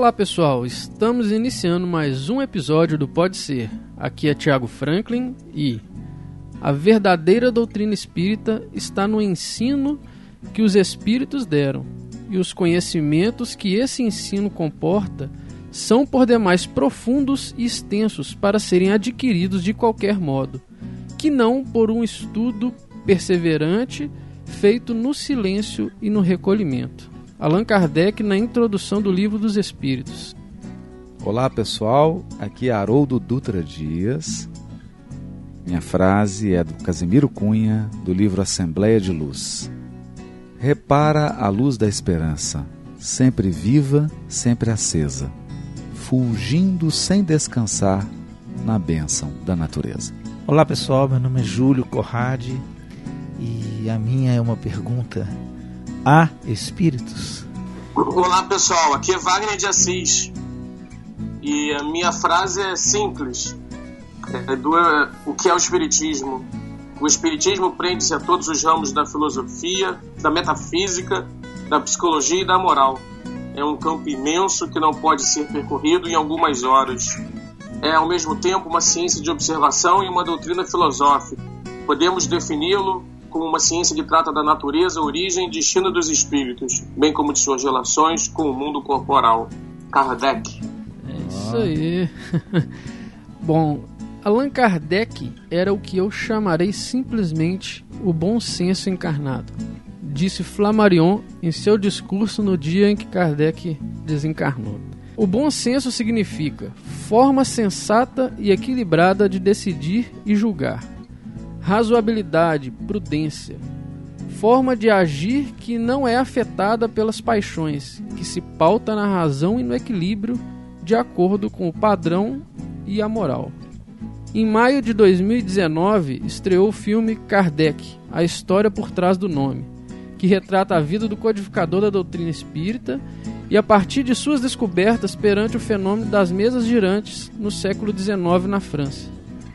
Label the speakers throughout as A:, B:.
A: Olá pessoal, estamos iniciando mais um episódio do Pode Ser. Aqui é Tiago Franklin e a verdadeira doutrina espírita está no ensino que os espíritos deram, e os conhecimentos que esse ensino comporta são por demais profundos e extensos para serem adquiridos de qualquer modo, que não por um estudo perseverante feito no silêncio e no recolhimento. Allan Kardec na introdução do Livro dos Espíritos.
B: Olá pessoal, aqui é Haroldo Dutra Dias. Minha frase é do Casimiro Cunha, do livro Assembleia de Luz. Repara a luz da esperança, sempre viva, sempre acesa, fulgindo sem descansar na bênção da natureza.
C: Olá pessoal, meu nome é Júlio Corrade e a minha é uma pergunta: há espíritos?
D: Olá pessoal, aqui é Wagner de Assis e a minha frase é simples: é do, o que é o Espiritismo? O Espiritismo prende-se a todos os ramos da filosofia, da metafísica, da psicologia e da moral. É um campo imenso que não pode ser percorrido em algumas horas. É ao mesmo tempo uma ciência de observação e uma doutrina filosófica. Podemos defini-lo como uma ciência que trata da natureza, origem e destino dos espíritos, bem como de suas relações com o mundo corporal. Kardec.
A: É isso aí. Bom, Allan Kardec era o que eu chamarei simplesmente o bom senso encarnado, disse Flammarion em seu discurso no dia em que Kardec desencarnou. O bom senso significa forma sensata e equilibrada de decidir e julgar, razoabilidade, prudência, forma de agir que não é afetada pelas paixões, que se pauta na razão e no equilíbrio de acordo com o padrão e a moral. Em maio de 2019, estreou o filme Kardec, a história por trás do nome, que retrata a vida do codificador da doutrina espírita e a partir de suas descobertas perante o fenômeno das mesas girantes no século XIX na França.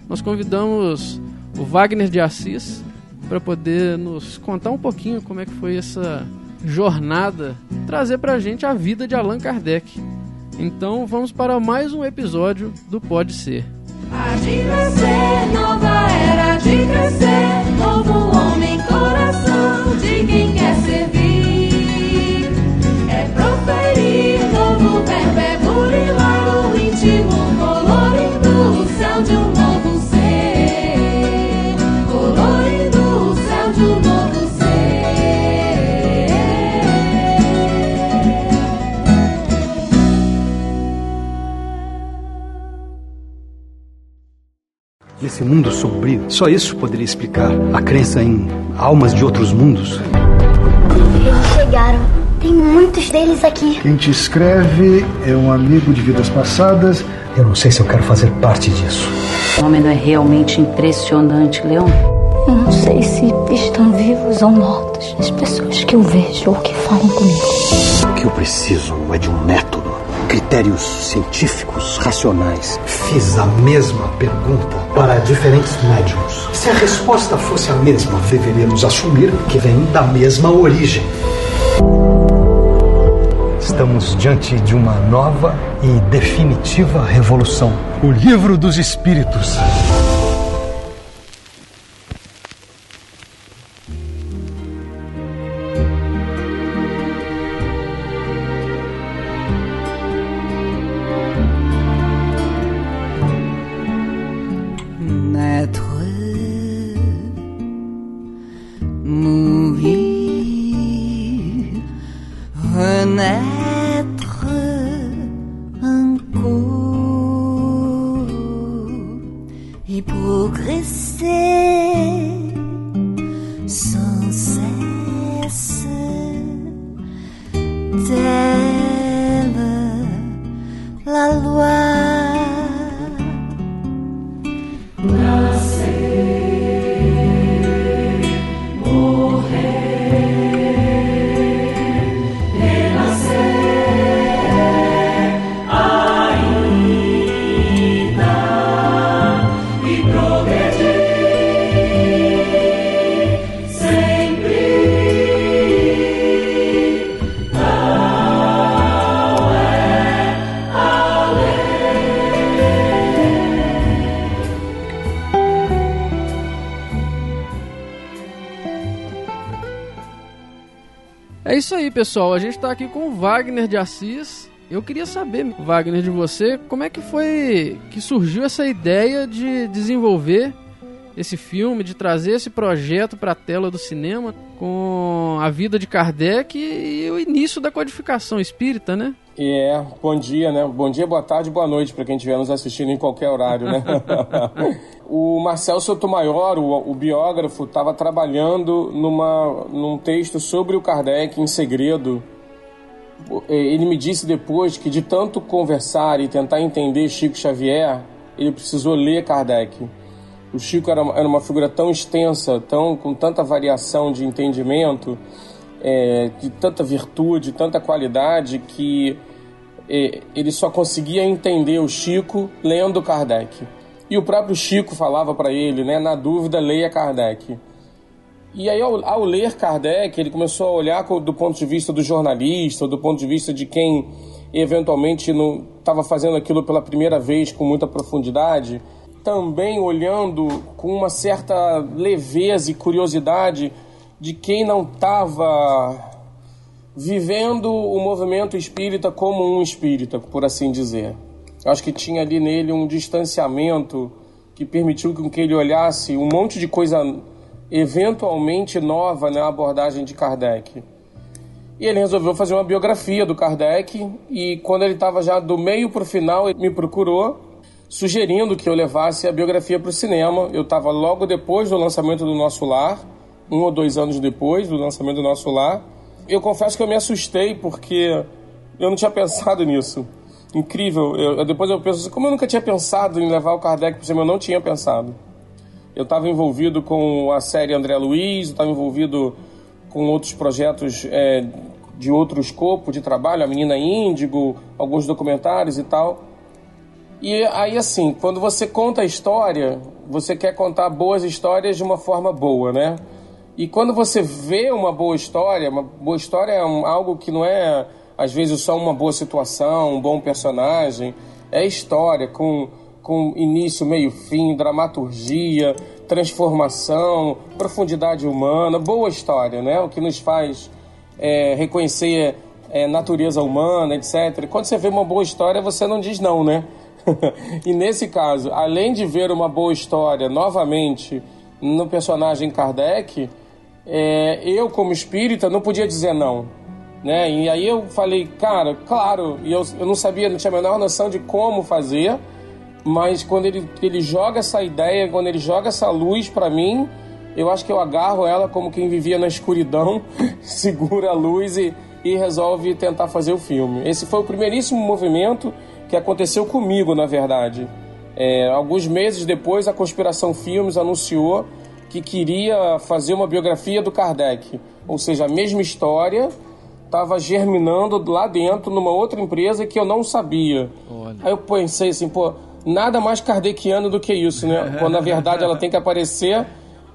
A: Nós convidamos o Wagner de Assis para poder nos contar um pouquinho como é que foi essa jornada, trazer para a gente a vida de Allan Kardec. Então vamos para mais um episódio do Pode Ser.
E: Há de nova era de crescer, novo homem, coração de quem quer servir. É proferir, novo
F: Esse mundo sombrio, só isso poderia explicar a crença em almas de outros mundos.
G: Eles chegaram. Tem muitos deles aqui.
H: Quem te escreve é um amigo de vidas passadas.
F: Eu não sei se eu quero fazer parte disso.
I: O fenômeno é realmente impressionante, Leon.
G: Eu não sei se estão vivos ou mortos. As pessoas que eu vejo ou que falam comigo.
F: O que eu preciso é de um método, critérios científicos, racionais. Fiz a mesma pergunta para diferentes médiums. Se a resposta fosse a mesma, deveríamos assumir que vem da mesma origem. Estamos diante de uma nova e definitiva revolução. O livro dos espíritos.
A: Pessoal. A gente tá aqui com o Wagner de Assis. Eu queria saber, Wagner, de você, como é que foi que surgiu essa ideia de desenvolver esse filme, de trazer esse projeto para a tela do cinema com a vida de Kardec e o início da codificação espírita, né?
D: É, bom dia, né? Bom dia, boa tarde, boa noite para quem estiver nos assistindo em qualquer horário, né? o Marcel Sotomayor, o, o biógrafo, estava trabalhando numa, num texto sobre o Kardec em segredo. Ele me disse depois que de tanto conversar e tentar entender Chico Xavier, ele precisou ler Kardec. O Chico era, era uma figura tão extensa, tão com tanta variação de entendimento, é, de tanta virtude, tanta qualidade, que é, ele só conseguia entender o Chico lendo Kardec. E o próprio Chico falava para ele, né, na dúvida, leia Kardec. E aí, ao, ao, ler Kardec, ele começou a olhar do ponto de vista do jornalista, do ponto de vista de quem eventualmente não estava fazendo aquilo pela primeira vez com muita profundidade, também olhando com uma certa leveza e curiosidade de quem não estava vivendo o movimento espírita como um espírita, por assim dizer. Acho que tinha ali nele um distanciamento que permitiu que ele olhasse um monte de coisa eventualmente nova na abordagem de Kardec. E ele resolveu fazer uma biografia do Kardec e quando ele estava já do meio para o final, ele me procurou sugerindo que eu levasse a biografia para o cinema. Eu estava logo depois do lançamento do Nosso Lar, um ou dois anos depois do lançamento do Nosso Lar. Eu confesso que eu me assustei porque eu não tinha pensado nisso. Incrível. Eu, depois eu penso assim, como eu nunca tinha pensado em levar o Kardec para o cinema, eu não tinha pensado. Eu estava envolvido com a série André Luiz, estava envolvido com outros projetos é, de outro escopo de trabalho, a Menina Índigo, alguns documentários e tal. E aí, assim, quando você conta a história, você quer contar boas histórias de uma forma boa, né? E quando você vê uma boa história, uma boa história é um, algo que não é, às vezes, só uma boa situação, um bom personagem. É história com, com início, meio, fim, dramaturgia, transformação, profundidade humana, boa história, né? O que nos faz é, reconhecer é, natureza humana, etc. Quando você vê uma boa história, você não diz não, né? e nesse caso, além de ver uma boa história novamente no personagem Kardec, é, eu, como espírita, não podia dizer não. Né? E aí eu falei, cara, claro, e eu, eu não sabia, não tinha a menor noção de como fazer, mas quando ele, ele joga essa ideia, quando ele joga essa luz para mim, eu acho que eu agarro ela como quem vivia na escuridão, segura a luz e, e resolve tentar fazer o filme. Esse foi o primeiríssimo movimento que aconteceu comigo, na verdade. É, alguns meses depois, a Conspiração Filmes anunciou que queria fazer uma biografia do Kardec, ou seja, a mesma história estava germinando lá dentro numa outra empresa que eu não sabia. Olha. Aí eu pensei assim, pô, nada mais kardeciano do que isso, né? Quando na verdade ela tem que aparecer,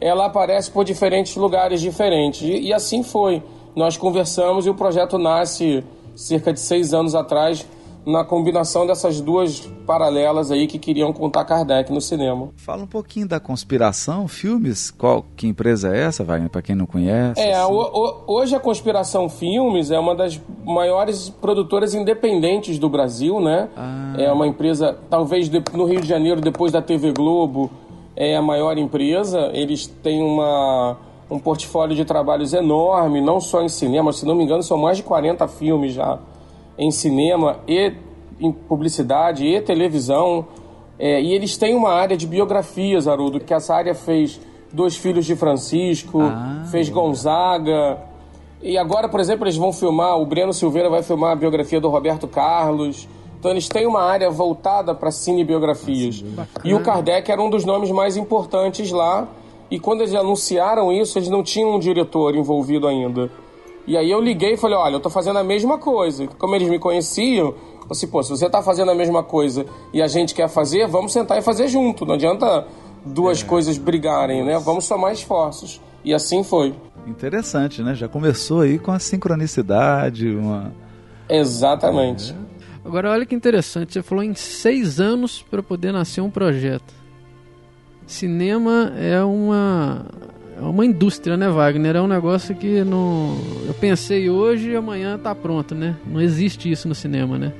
D: ela aparece por diferentes lugares diferentes. E, e assim foi. Nós conversamos e o projeto nasce cerca de seis anos atrás na combinação dessas duas paralelas aí que queriam contar Kardec no cinema.
B: Fala um pouquinho da Conspiração Filmes, qual que empresa é essa, Wagner, para quem não conhece?
D: É, assim. o, o, hoje a Conspiração Filmes é uma das maiores produtoras independentes do Brasil, né? Ah. É uma empresa, talvez de, no Rio de Janeiro, depois da TV Globo, é a maior empresa. Eles têm uma um portfólio de trabalhos enorme, não só em cinema, se não me engano, são mais de 40 filmes já em cinema e em publicidade e televisão. É, e eles têm uma área de biografias, Haroldo, que essa área fez Dois Filhos de Francisco, ah, fez Gonzaga. E agora, por exemplo, eles vão filmar, o Breno Silveira vai filmar a biografia do Roberto Carlos. Então eles têm uma área voltada para cinebiografias. E o Kardec era um dos nomes mais importantes lá. E quando eles anunciaram isso, eles não tinham um diretor envolvido ainda. E aí eu liguei e falei, olha, eu tô fazendo a mesma coisa. Como eles me conheciam, eu assim, pô, se você tá fazendo a mesma coisa e a gente quer fazer, vamos sentar e fazer junto. Não adianta duas é. coisas brigarem, né? Vamos somar esforços. E assim foi.
B: Interessante, né? Já começou aí com a sincronicidade, uma...
D: Exatamente. É.
A: Agora, olha que interessante, você falou em seis anos para poder nascer um projeto. Cinema é uma é uma indústria, né, Wagner? É um negócio que não. Eu pensei hoje e amanhã tá pronto, né? Não existe isso no cinema, né?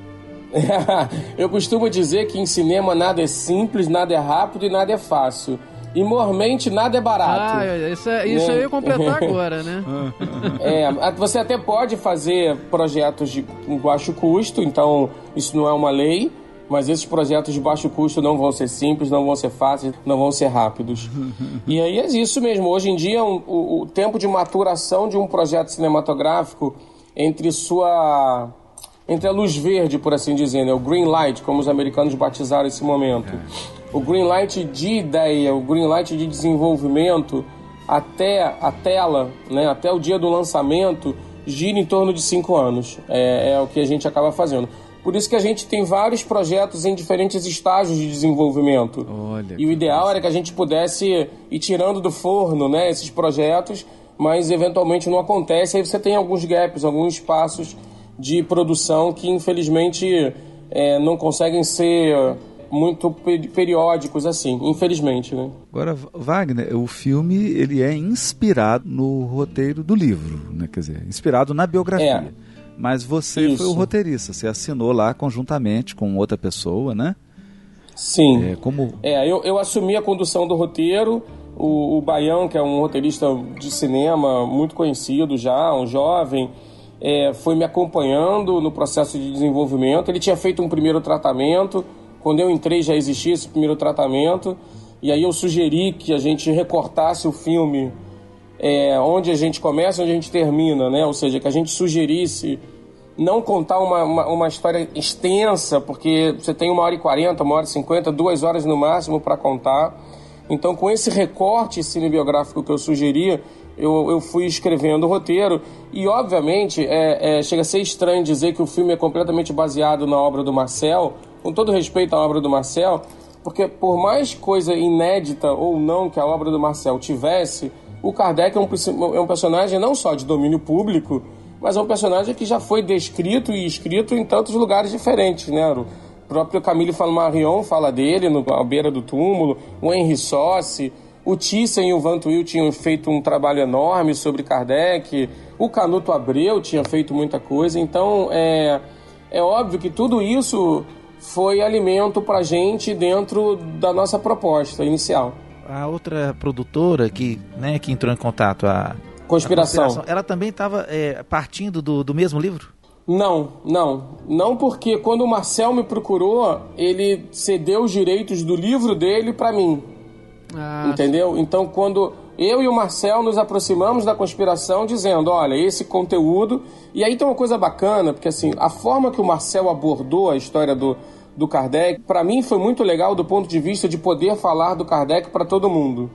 D: eu costumo dizer que em cinema nada é simples, nada é rápido e nada é fácil. E mormente nada é barato.
A: Ah, isso, é, isso né? eu ia completar agora, né?
D: é, você até pode fazer projetos de baixo custo, então isso não é uma lei, mas esses projetos de baixo custo não vão ser simples, não vão ser fáceis, não vão ser rápidos. e aí é isso mesmo. Hoje em dia, um, o, o tempo de maturação de um projeto cinematográfico entre sua entre a luz verde, por assim dizer, né? o green light, como os americanos batizaram esse momento. É. O green light de ideia, o green light de desenvolvimento até a tela, né? até o dia do lançamento, gira em torno de cinco anos. É, é o que a gente acaba fazendo. Por isso que a gente tem vários projetos em diferentes estágios de desenvolvimento. Olha, e o ideal era que a gente pudesse ir tirando do forno né, esses projetos, mas eventualmente não acontece. Aí você tem alguns gaps, alguns espaços de produção que infelizmente é, não conseguem ser muito periódicos assim, infelizmente, né?
B: Agora, Wagner, o filme ele é inspirado no roteiro do livro, né? Quer dizer, inspirado na biografia. É. Mas você Isso. foi o roteirista, você assinou lá conjuntamente com outra pessoa, né?
D: Sim. É, como... é eu, eu assumi a condução do roteiro. O, o Baião, que é um roteirista de cinema muito conhecido já, um jovem, é, foi me acompanhando no processo de desenvolvimento. Ele tinha feito um primeiro tratamento, quando eu entrei já existia esse primeiro tratamento, e aí eu sugeri que a gente recortasse o filme é, onde a gente começa, onde a gente termina, né? Ou seja, que a gente sugerisse não contar uma, uma, uma história extensa, porque você tem uma hora e quarenta, uma hora e cinquenta, duas horas no máximo para contar. Então, com esse recorte cinebiográfico que eu sugeria, eu, eu fui escrevendo o roteiro e, obviamente, é, é, chega a ser estranho dizer que o filme é completamente baseado na obra do Marcel, com todo respeito à obra do Marcel, porque por mais coisa inédita ou não que a obra do Marcel tivesse, o Kardec é um, é um personagem não só de domínio público, mas é um personagem que já foi descrito e escrito em tantos lugares diferentes, né? O próprio Camille Flammarion fala dele no, à beira do túmulo, o Henri Sossi, o Thyssen e o Vantuil tinham feito um trabalho enorme sobre Kardec. O Canuto Abreu tinha feito muita coisa. Então, é, é óbvio que tudo isso foi alimento para gente dentro da nossa proposta inicial.
C: A outra produtora que, né, que entrou em contato, a
D: Conspiração,
C: a conspiração ela também estava é, partindo do, do mesmo livro?
D: Não, não. Não porque quando o Marcel me procurou, ele cedeu os direitos do livro dele para mim. Ah, entendeu? Sim. Então, quando eu e o Marcel nos aproximamos da conspiração dizendo, olha, esse conteúdo... E aí tem uma coisa bacana, porque assim, a forma que o Marcel abordou a história do, do Kardec, para mim foi muito legal do ponto de vista de poder falar do Kardec para todo mundo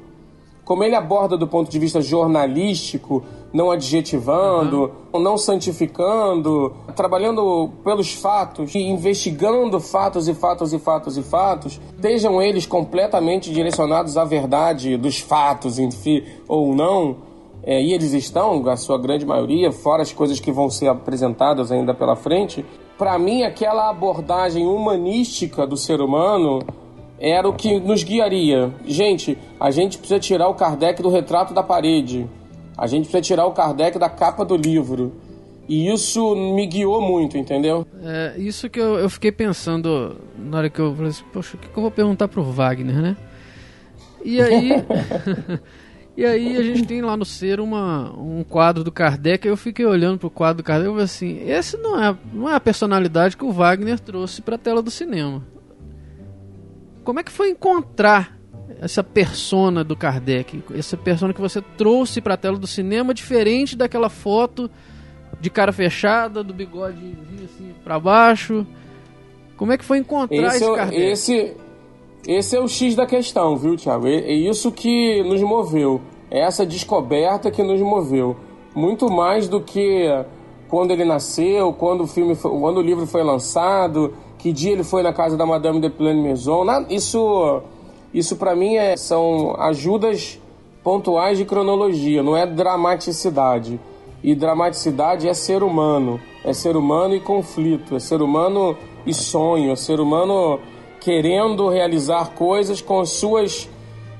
D: como ele aborda do ponto de vista jornalístico, não adjetivando, uhum. não santificando, trabalhando pelos fatos e investigando fatos e fatos e fatos e fatos, estejam eles completamente direcionados à verdade dos fatos, enfim, ou não. É, e eles estão, a sua grande maioria, fora as coisas que vão ser apresentadas ainda pela frente. Para mim, aquela abordagem humanística do ser humano era o que nos guiaria. Gente, a gente precisa tirar o Kardec do retrato da parede. A gente precisa tirar o Kardec da capa do livro. E isso me guiou muito, entendeu?
A: É, isso que eu, eu fiquei pensando na hora que eu falei assim, poxa, o que, que eu vou perguntar pro Wagner, né? E aí. e aí a gente tem lá no ser uma, um quadro do Kardec, eu fiquei olhando pro quadro do Kardec e falei assim, esse não é, não é a personalidade que o Wagner trouxe pra tela do cinema. Como é que foi encontrar essa persona do Kardec, essa persona que você trouxe para a tela do cinema, diferente daquela foto de cara fechada, do bigode assim para baixo? Como é que foi encontrar esse, esse é Kardec?
D: Esse, esse é o X da questão, viu, Thiago? É, isso que nos moveu. É essa descoberta que nos moveu. Muito mais do que quando ele nasceu, quando o filme, foi, quando o livro foi lançado, que dia ele foi na casa da Madame de Plaine Maison. Isso, isso para mim é, são ajudas pontuais de cronologia, não é dramaticidade. E dramaticidade é ser humano, é ser humano e conflito, é ser humano e sonho, é ser humano querendo realizar coisas com as suas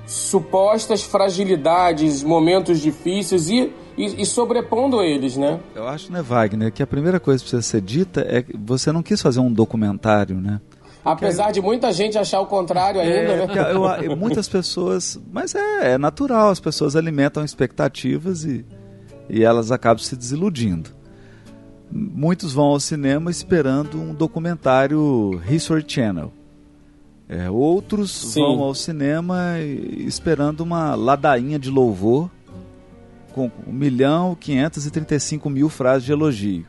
D: supostas fragilidades, momentos difíceis e, e, e, sobrepondo eles, né?
B: Eu acho, né, Wagner, que a primeira coisa que precisa ser dita é que você não quis fazer um documentário, né?
D: Apesar de muita gente achar o contrário ainda,
B: é,
D: né?
B: Eu, eu, muitas pessoas. Mas é, é, natural, as pessoas alimentam expectativas e, e elas acabam se desiludindo. Muitos vão ao cinema esperando um documentário History Channel. É, outros Sim. vão ao cinema esperando uma ladainha de louvor com 1 milhão 535 mil frases de elogio.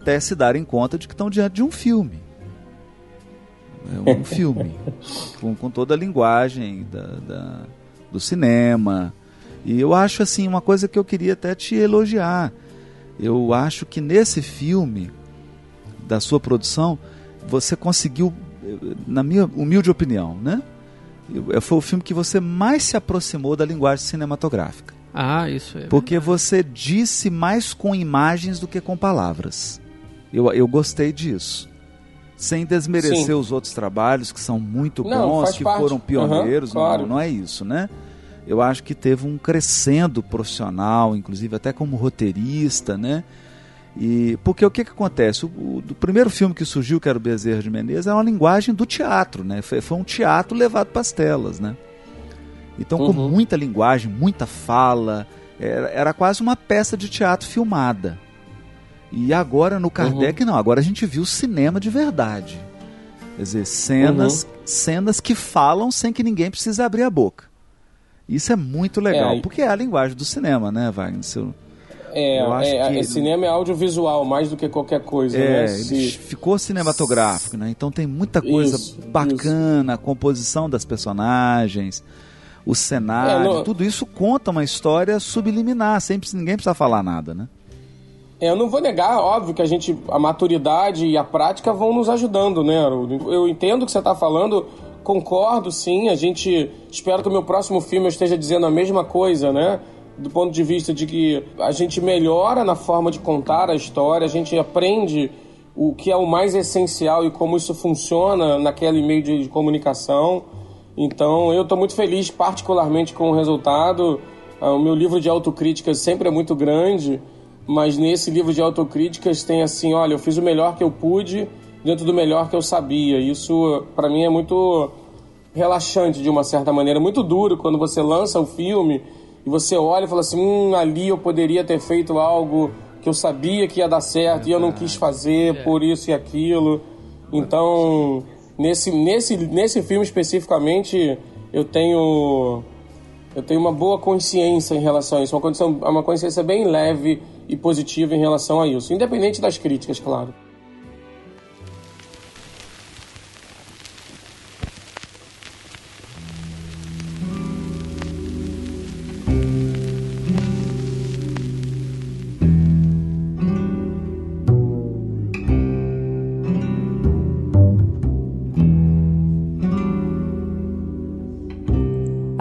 B: Até se darem conta de que estão diante de um filme. É um filme, com, com, toda a linguagem da, da, do cinema. E eu acho assim, uma coisa que eu queria até te elogiar. Eu acho que nesse filme, da sua produção, você conseguiu, na minha humilde opinião, né? Foi o filme que você mais se aproximou da linguagem cinematográfica.
A: Ah, isso é.
B: Porque você disse mais com imagens do que com palavras. Eu, eu gostei disso sem desmerecer Sim. os outros trabalhos que são muito não, bons, que parte. foram pioneiros, uhum, claro. não, não é isso, né? Eu acho que teve um crescendo profissional, inclusive até como roteirista, né? E porque o que, que acontece? O, o, primeiro filme que surgiu, que era o Bezerra de Menezes, é uma linguagem do teatro, né? Foi, foi um teatro levado para as telas, né? Então, uhum. com muita linguagem, muita fala, era, era quase uma peça de teatro filmada. E agora no Kardec uhum. não, agora a gente viu cinema de verdade. Quer dizer, cenas, uhum. cenas que falam sem que ninguém precise abrir a boca. Isso é muito legal, é, porque é a linguagem do cinema, né, Wagner? Seu,
D: é, eu acho é, que... É, cinema é audiovisual mais do que qualquer coisa, é, né?
B: Se... ficou cinematográfico, né? Então tem muita coisa isso, bacana, isso. a composição das personagens, o cenário, é, no... tudo isso conta uma história subliminar, sempre ninguém precisa falar nada, né?
D: É, eu não vou negar, óbvio que a gente, a maturidade e a prática vão nos ajudando, né? Eu entendo o que você está falando, concordo sim, a gente espero que o meu próximo filme eu esteja dizendo a mesma coisa, né? Do ponto de vista de que a gente melhora na forma de contar a história, a gente aprende o que é o mais essencial e como isso funciona naquele meio de comunicação. Então, eu estou muito feliz, particularmente com o resultado. Ah, o meu livro de autocrítica sempre é muito grande mas nesse livro de autocríticas tem assim, olha, eu fiz o melhor que eu pude dentro do melhor que eu sabia. Isso para mim é muito relaxante de uma certa maneira, muito duro quando você lança o filme e você olha e fala assim, hum, ali eu poderia ter feito algo que eu sabia que ia dar certo e eu não quis fazer por isso e aquilo. Então, nesse nesse nesse filme especificamente, eu tenho eu tenho uma boa consciência em relação a isso, uma, uma consciência bem leve e positiva em relação a isso, independente das críticas, claro.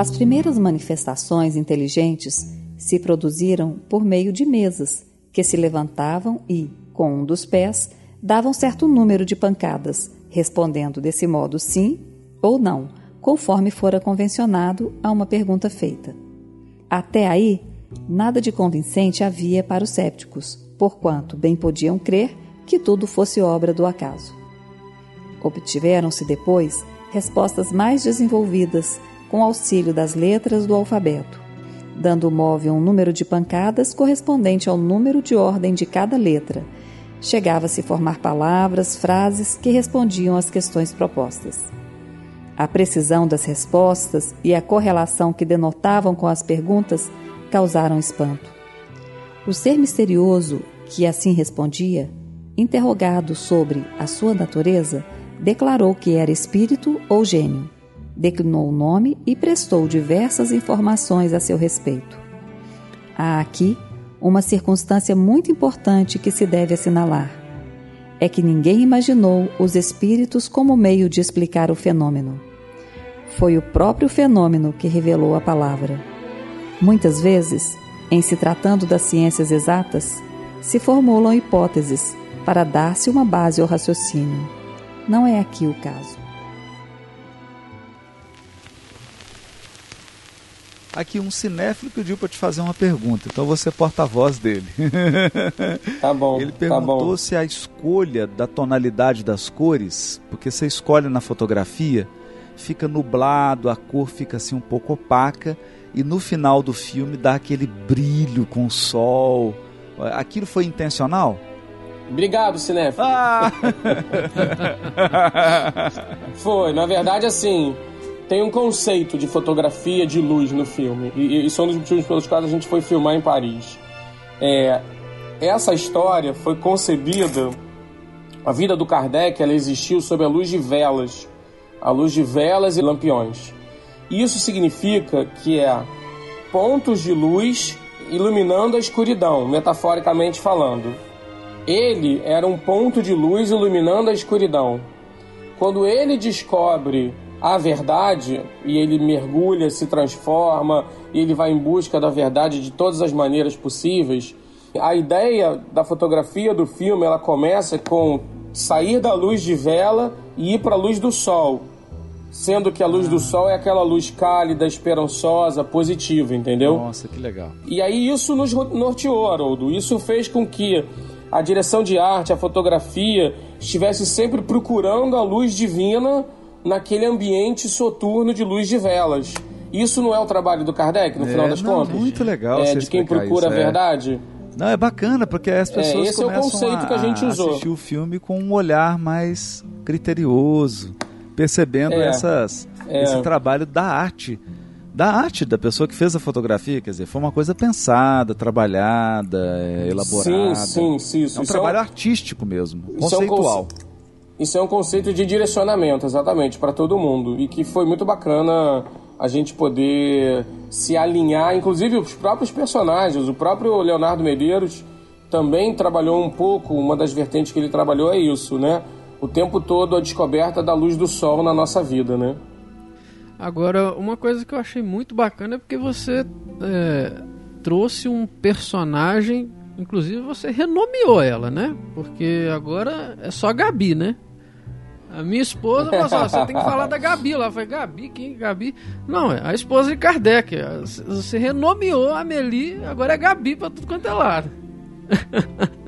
J: As primeiras manifestações inteligentes se produziram por meio de mesas que se levantavam e, com um dos pés, davam certo número de pancadas, respondendo desse modo sim ou não, conforme fora convencionado a uma pergunta feita. Até aí, nada de convincente havia para os sépticos, porquanto bem podiam crer que tudo fosse obra do acaso. Obtiveram-se depois respostas mais desenvolvidas com auxílio das letras do alfabeto, dando o móvel um número de pancadas correspondente ao número de ordem de cada letra. Chegava-se a formar palavras, frases que respondiam às questões propostas. A precisão das respostas e a correlação que denotavam com as perguntas causaram espanto. O ser misterioso que assim respondia, interrogado sobre a sua natureza, declarou que era espírito ou gênio declinou o nome e prestou diversas informações a seu respeito. Há aqui uma circunstância muito importante que se deve assinalar. É que ninguém imaginou os espíritos como meio de explicar o fenômeno. Foi o próprio fenômeno que revelou a palavra. Muitas vezes, em se tratando das ciências exatas, se formulam hipóteses para dar-se uma base ao raciocínio. Não é aqui o caso.
B: Aqui um cinéfilo pediu para te fazer uma pergunta, então você é porta-voz dele.
D: Tá bom.
B: Ele
D: tá
B: perguntou
D: bom.
B: se a escolha da tonalidade das cores, porque você escolhe na fotografia, fica nublado, a cor fica assim um pouco opaca e no final do filme dá aquele brilho com o sol. Aquilo foi intencional?
D: Obrigado, Cinéfilo.
B: Ah!
D: Foi, na verdade, assim, tem um conceito de fotografia de luz no filme. E, são dos motivos pelos quais a gente foi filmar em Paris. É, essa história foi concebida. A vida do Kardec ela existiu sob a luz de velas, a luz de velas e lampiões. Isso significa que é pontos de luz iluminando a escuridão, metaforicamente falando. Ele era um ponto de luz iluminando a escuridão. Quando ele descobre a verdade e ele mergulha, se transforma, e ele vai em busca da verdade de todas as maneiras possíveis, a ideia da fotografia do filme ela começa com sair da luz de vela e ir para a luz do sol, sendo que a luz do sol é aquela luz cálida, esperançosa, positiva, entendeu?
B: Nossa, que legal.
D: E aí isso nos norteou, Haroldo. Isso fez com que a direção de arte, a fotografia, estivesse sempre procurando a luz divina naquele ambiente soturno de luz de velas. Isso não é o trabalho do Kardec, no
B: É,
D: final das
B: não,
D: contas?
B: muito legal
D: É, de quem procura
B: isso,
D: a
B: é.
D: verdade?
B: Não, é bacana, porque as pessoas
D: esse é o
B: começam
D: conceito que a gente usou.
B: assistir o filme com um olhar mais criterioso, percebendo
D: É,
B: essas,
D: é.
B: esse trabalho da arte. Da arte da pessoa que fez a fotografia, quer dizer, foi uma coisa pensada, trabalhada, é, elaborada.
D: Sim, sim, sim. Isso
B: É um
D: Isso
B: trabalho
D: é um-
B: artístico mesmo,
D: Isso é um
B: conceitual.
D: conce- Isso é um conceito de direcionamento, exatamente, para todo mundo. E que foi muito bacana a gente poder se alinhar, inclusive os próprios personagens. O próprio Leonardo Medeiros também trabalhou um pouco, uma das vertentes que ele trabalhou é isso, né? O tempo todo a descoberta da luz do sol na nossa vida, né?
A: Agora, uma coisa que eu achei muito bacana é porque você é, trouxe um personagem, inclusive você renomeou ela, né? Porque agora é só Gabi, né? A minha esposa falou assim, você tem que falar da Gabi lá. Eu falei, Gabi, quem? Gabi? Não, é a esposa de Kardec. Você renomeou a Amelie, agora é Gabi pra tudo quanto é lado.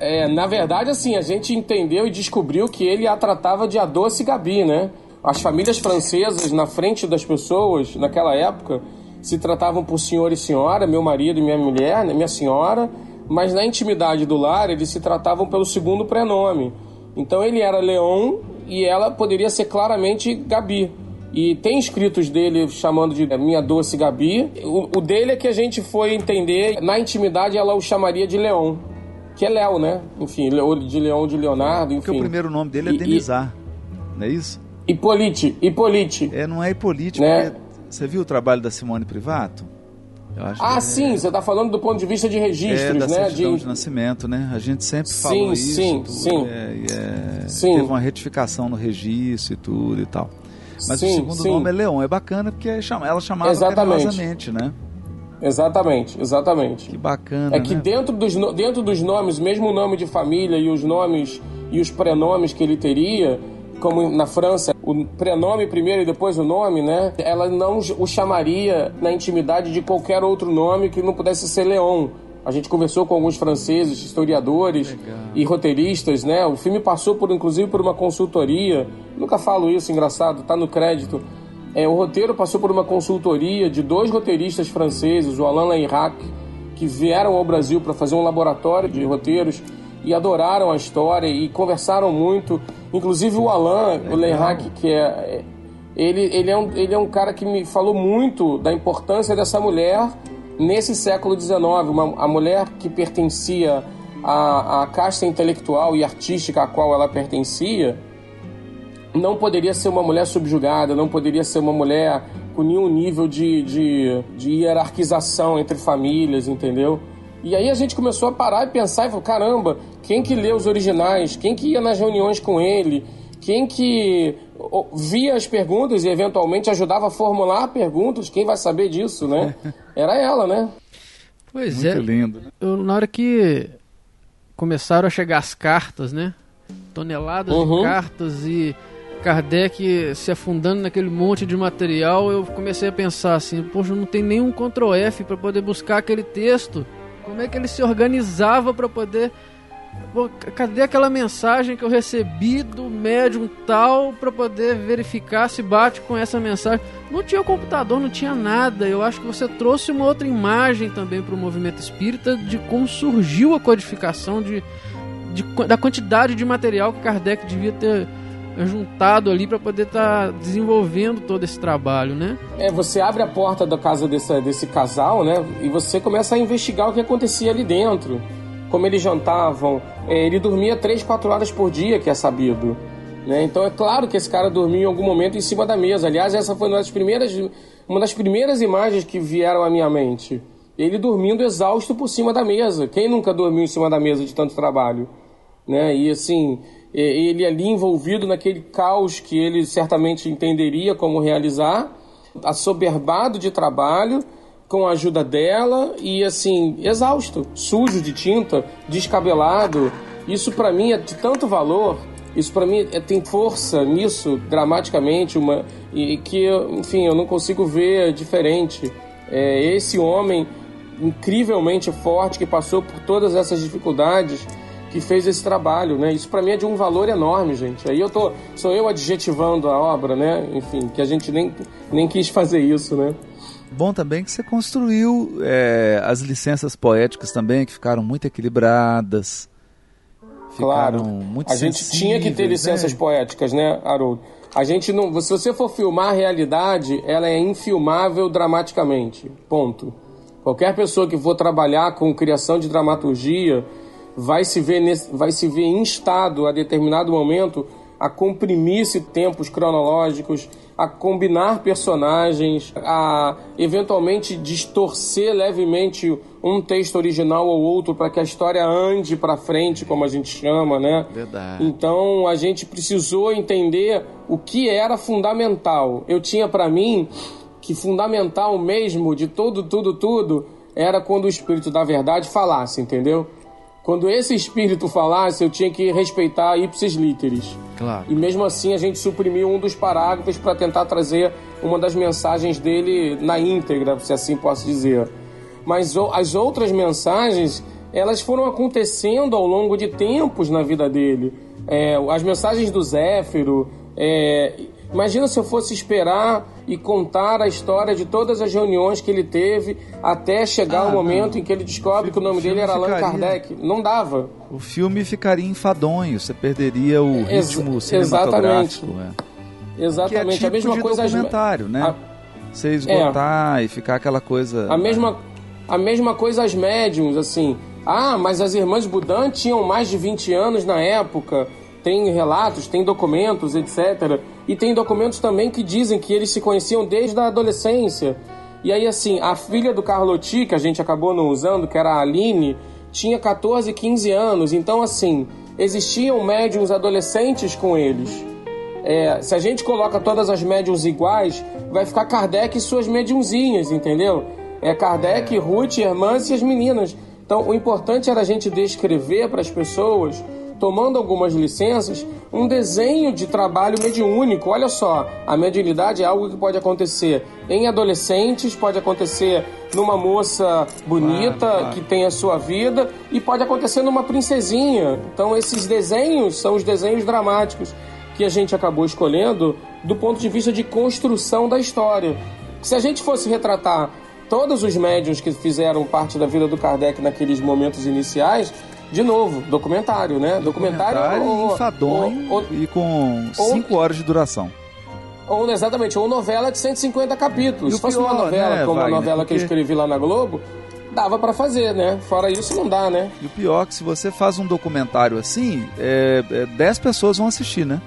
D: É, na verdade, assim, a gente entendeu e descobriu que ele a tratava de a doce Gabi, né? As famílias francesas, na frente das pessoas, naquela época, se tratavam por senhor e senhora, meu marido e minha mulher, né, minha senhora, mas na intimidade do lar, eles se tratavam pelo segundo prenome. Então ele era Leon e ela poderia ser claramente Gabi. E tem escritos dele chamando de minha doce Gabi. O, o dele é que a gente foi entender, na intimidade ela o chamaria de Leon. Que é Léo, né? Enfim, de Leon, de Leonardo, enfim.
B: Porque o primeiro nome dele é
D: E- e-
B: Denizar, não é isso?
D: Hipólite, Hipólite.
B: É, não é Hipólite,
D: Né?
B: você viu o trabalho da Simone Privato?
D: Ah,
B: que
D: sim, você está falando do ponto de vista de
B: é,
D: registros,
B: é da
D: né? De-
B: de nascimento, né? A gente sempre
D: Sim,
B: falou isso.
D: sim, sim.
B: é, é,
D: Sim.
B: Teve uma retificação no registro e tudo e tal. Mas o
D: Sim,
B: segundo
D: sim.
B: nome é Leon, é bacana porque é ela chamava
D: Exatamente.
B: carinhosamente, né?
D: Exatamente, exatamente.
B: Que bacana,
D: É que
B: né?
D: dentro dos, dentro dos nomes, mesmo o nome de família e os nomes e os prenomes que ele teria, como na França, o prenome primeiro e depois o nome, né? Ela não o chamaria na intimidade de qualquer outro nome que não pudesse ser Leon. A gente conversou com alguns franceses, historiadores e roteiristas, né? O filme passou por, inclusive, por uma consultoria. Nunca falo isso, engraçado, tá no crédito. É, o roteiro passou por uma consultoria de dois roteiristas franceses, o Alain Leirac, que vieram ao Brasil para fazer um laboratório de roteiros e adoraram a história e conversaram muito. Inclusive o Alain, o Leirac, que é, é- ele, ele, é um, ele é um cara que me falou muito da importância dessa mulher nesse século XIX, uma, a mulher que pertencia à, à casta intelectual e artística a qual ela pertencia, não poderia ser uma mulher subjugada, não poderia ser uma mulher com nenhum nível de, de, de hierarquização entre famílias, entendeu? E aí a gente começou a parar e pensar e falou, caramba, quem que lê os originais? Quem que ia nas reuniões com ele? Quem que via as perguntas e eventualmente ajudava a formular perguntas? Quem vai saber disso, né? Era ela, né?
A: Pois
B: Muito
A: é.
B: lindo. né?
A: Eu, na hora que começaram a chegar as cartas, né? Toneladas
D: Uhum.
A: de cartas e Kardec se afundando naquele monte de material, eu comecei a pensar assim: poxa, não tem nenhum Ctrl F para poder buscar aquele texto. Como é que ele se organizava para poder. Pô, cadê aquela mensagem que eu recebi do médium tal para poder verificar se bate com essa mensagem? Não tinha computador, não tinha nada. Eu acho que você trouxe uma outra imagem também para o movimento espírita de como surgiu a codificação de, de da quantidade de material que Kardec devia ter juntado ali para poder estar tá desenvolvendo todo esse trabalho, né?
D: É, você abre a porta da casa desse, desse casal, né? E você começa a investigar o que acontecia ali dentro. Como eles jantavam. É, ele dormia 3, 4 horas por dia, que é sabido. Né? Então é claro que esse cara dormia em algum momento em cima da mesa. Aliás, essa foi uma das primeiras, uma das primeiras imagens que vieram à minha mente. Ele dormindo exausto por cima da mesa. Quem nunca dormiu em cima da mesa de tanto trabalho? Né? E assim, ele ali envolvido naquele caos que ele certamente entenderia como realizar, assoberbado de trabalho, com a ajuda dela e assim, exausto, sujo de tinta, descabelado. Isso para mim é de tanto valor, isso para mim é, tem força nisso, dramaticamente, uma, e que, enfim, eu não consigo ver diferente. É esse homem incrivelmente forte que passou por todas essas dificuldades que fez esse trabalho, né? Isso para mim é de um valor enorme, gente. Aí eu tô, sou eu adjetivando a obra, né? Enfim, que a gente nem, nem quis fazer isso, né?
B: Bom também que você construiu é, as licenças poéticas também, que ficaram muito equilibradas.
D: Claro. Muito a gente tinha que ter licenças né? poéticas, né, Haroldo? A gente não. Se você for filmar a realidade, ela é infilmável dramaticamente. Ponto. Qualquer pessoa que for trabalhar com criação de dramaturgia vai se ver, nesse, vai se ver instado a determinado momento a comprimir-se tempos cronológicos, a combinar personagens, a eventualmente distorcer levemente um texto original ou outro para que a história ande para frente, como a gente chama, né?
B: Verdade.
D: Então a gente precisou entender o que era fundamental. Eu tinha para mim que fundamental mesmo de tudo, tudo, tudo era quando o Espírito da Verdade falasse, entendeu? Quando esse espírito falasse, eu tinha que respeitar ipsis literis.
B: Claro.
D: E mesmo assim a gente suprimiu um dos parágrafos para tentar trazer uma das mensagens dele na íntegra, se assim posso dizer. Mas as outras mensagens, elas foram acontecendo ao longo de tempos na vida dele. É, as mensagens do Zéfiro, é, Imagina se eu fosse esperar e contar a história de todas as reuniões que ele teve até chegar ah, o momento não. em que ele descobre o que o nome o dele era Allan Kardec. Não dava.
B: O filme ficaria enfadonho, você perderia o ritmo Ex cinematográfico. Exatamente.
D: É. Exatamente.
B: Que é tipo
D: a mesma coisa
B: documentário, né? A... Você esgotar é. e ficar aquela coisa.
D: A mesma, a mesma coisa as médiums, assim. Ah, mas as irmãs Budan tinham mais de 20 anos na época tem relatos, tem documentos, etc. E tem documentos também que dizem que eles se conheciam desde a adolescência. E aí, assim, a filha do Carlotti, que a gente acabou não usando, que era a Aline, tinha 14, 15 anos. Então, assim, existiam médiums adolescentes com eles. É, se a gente coloca todas as médiums iguais, vai ficar Kardec e suas mediumzinhas, entendeu? É Kardec. Ruth, irmãs e as meninas. Então, o importante era a gente descrever para as pessoas tomando algumas licenças, um desenho de trabalho mediúnico. Olha só, a mediunidade é algo que pode acontecer em adolescentes, pode acontecer numa moça bonita claro, claro. que tem a sua vida e pode acontecer numa princesinha. Então, esses desenhos são os desenhos dramáticos que a gente acabou escolhendo do ponto de vista de construção da história. Se a gente fosse retratar todos os médiuns que fizeram parte da vida do Kardec naqueles momentos iniciais, de novo, documentário, né?
B: Documentário, documentário enfadonho ou, ou, e com 5 horas de duração.
D: Ou, exatamente, ou novela de 150 capítulos. Se fosse pior, uma novela, né, como a novela porque... que eu escrevi lá na Globo, dava para fazer, né? Fora isso, não dá, né?
B: E o pior é que se você faz um documentário assim, é, é 10 pessoas vão assistir, né?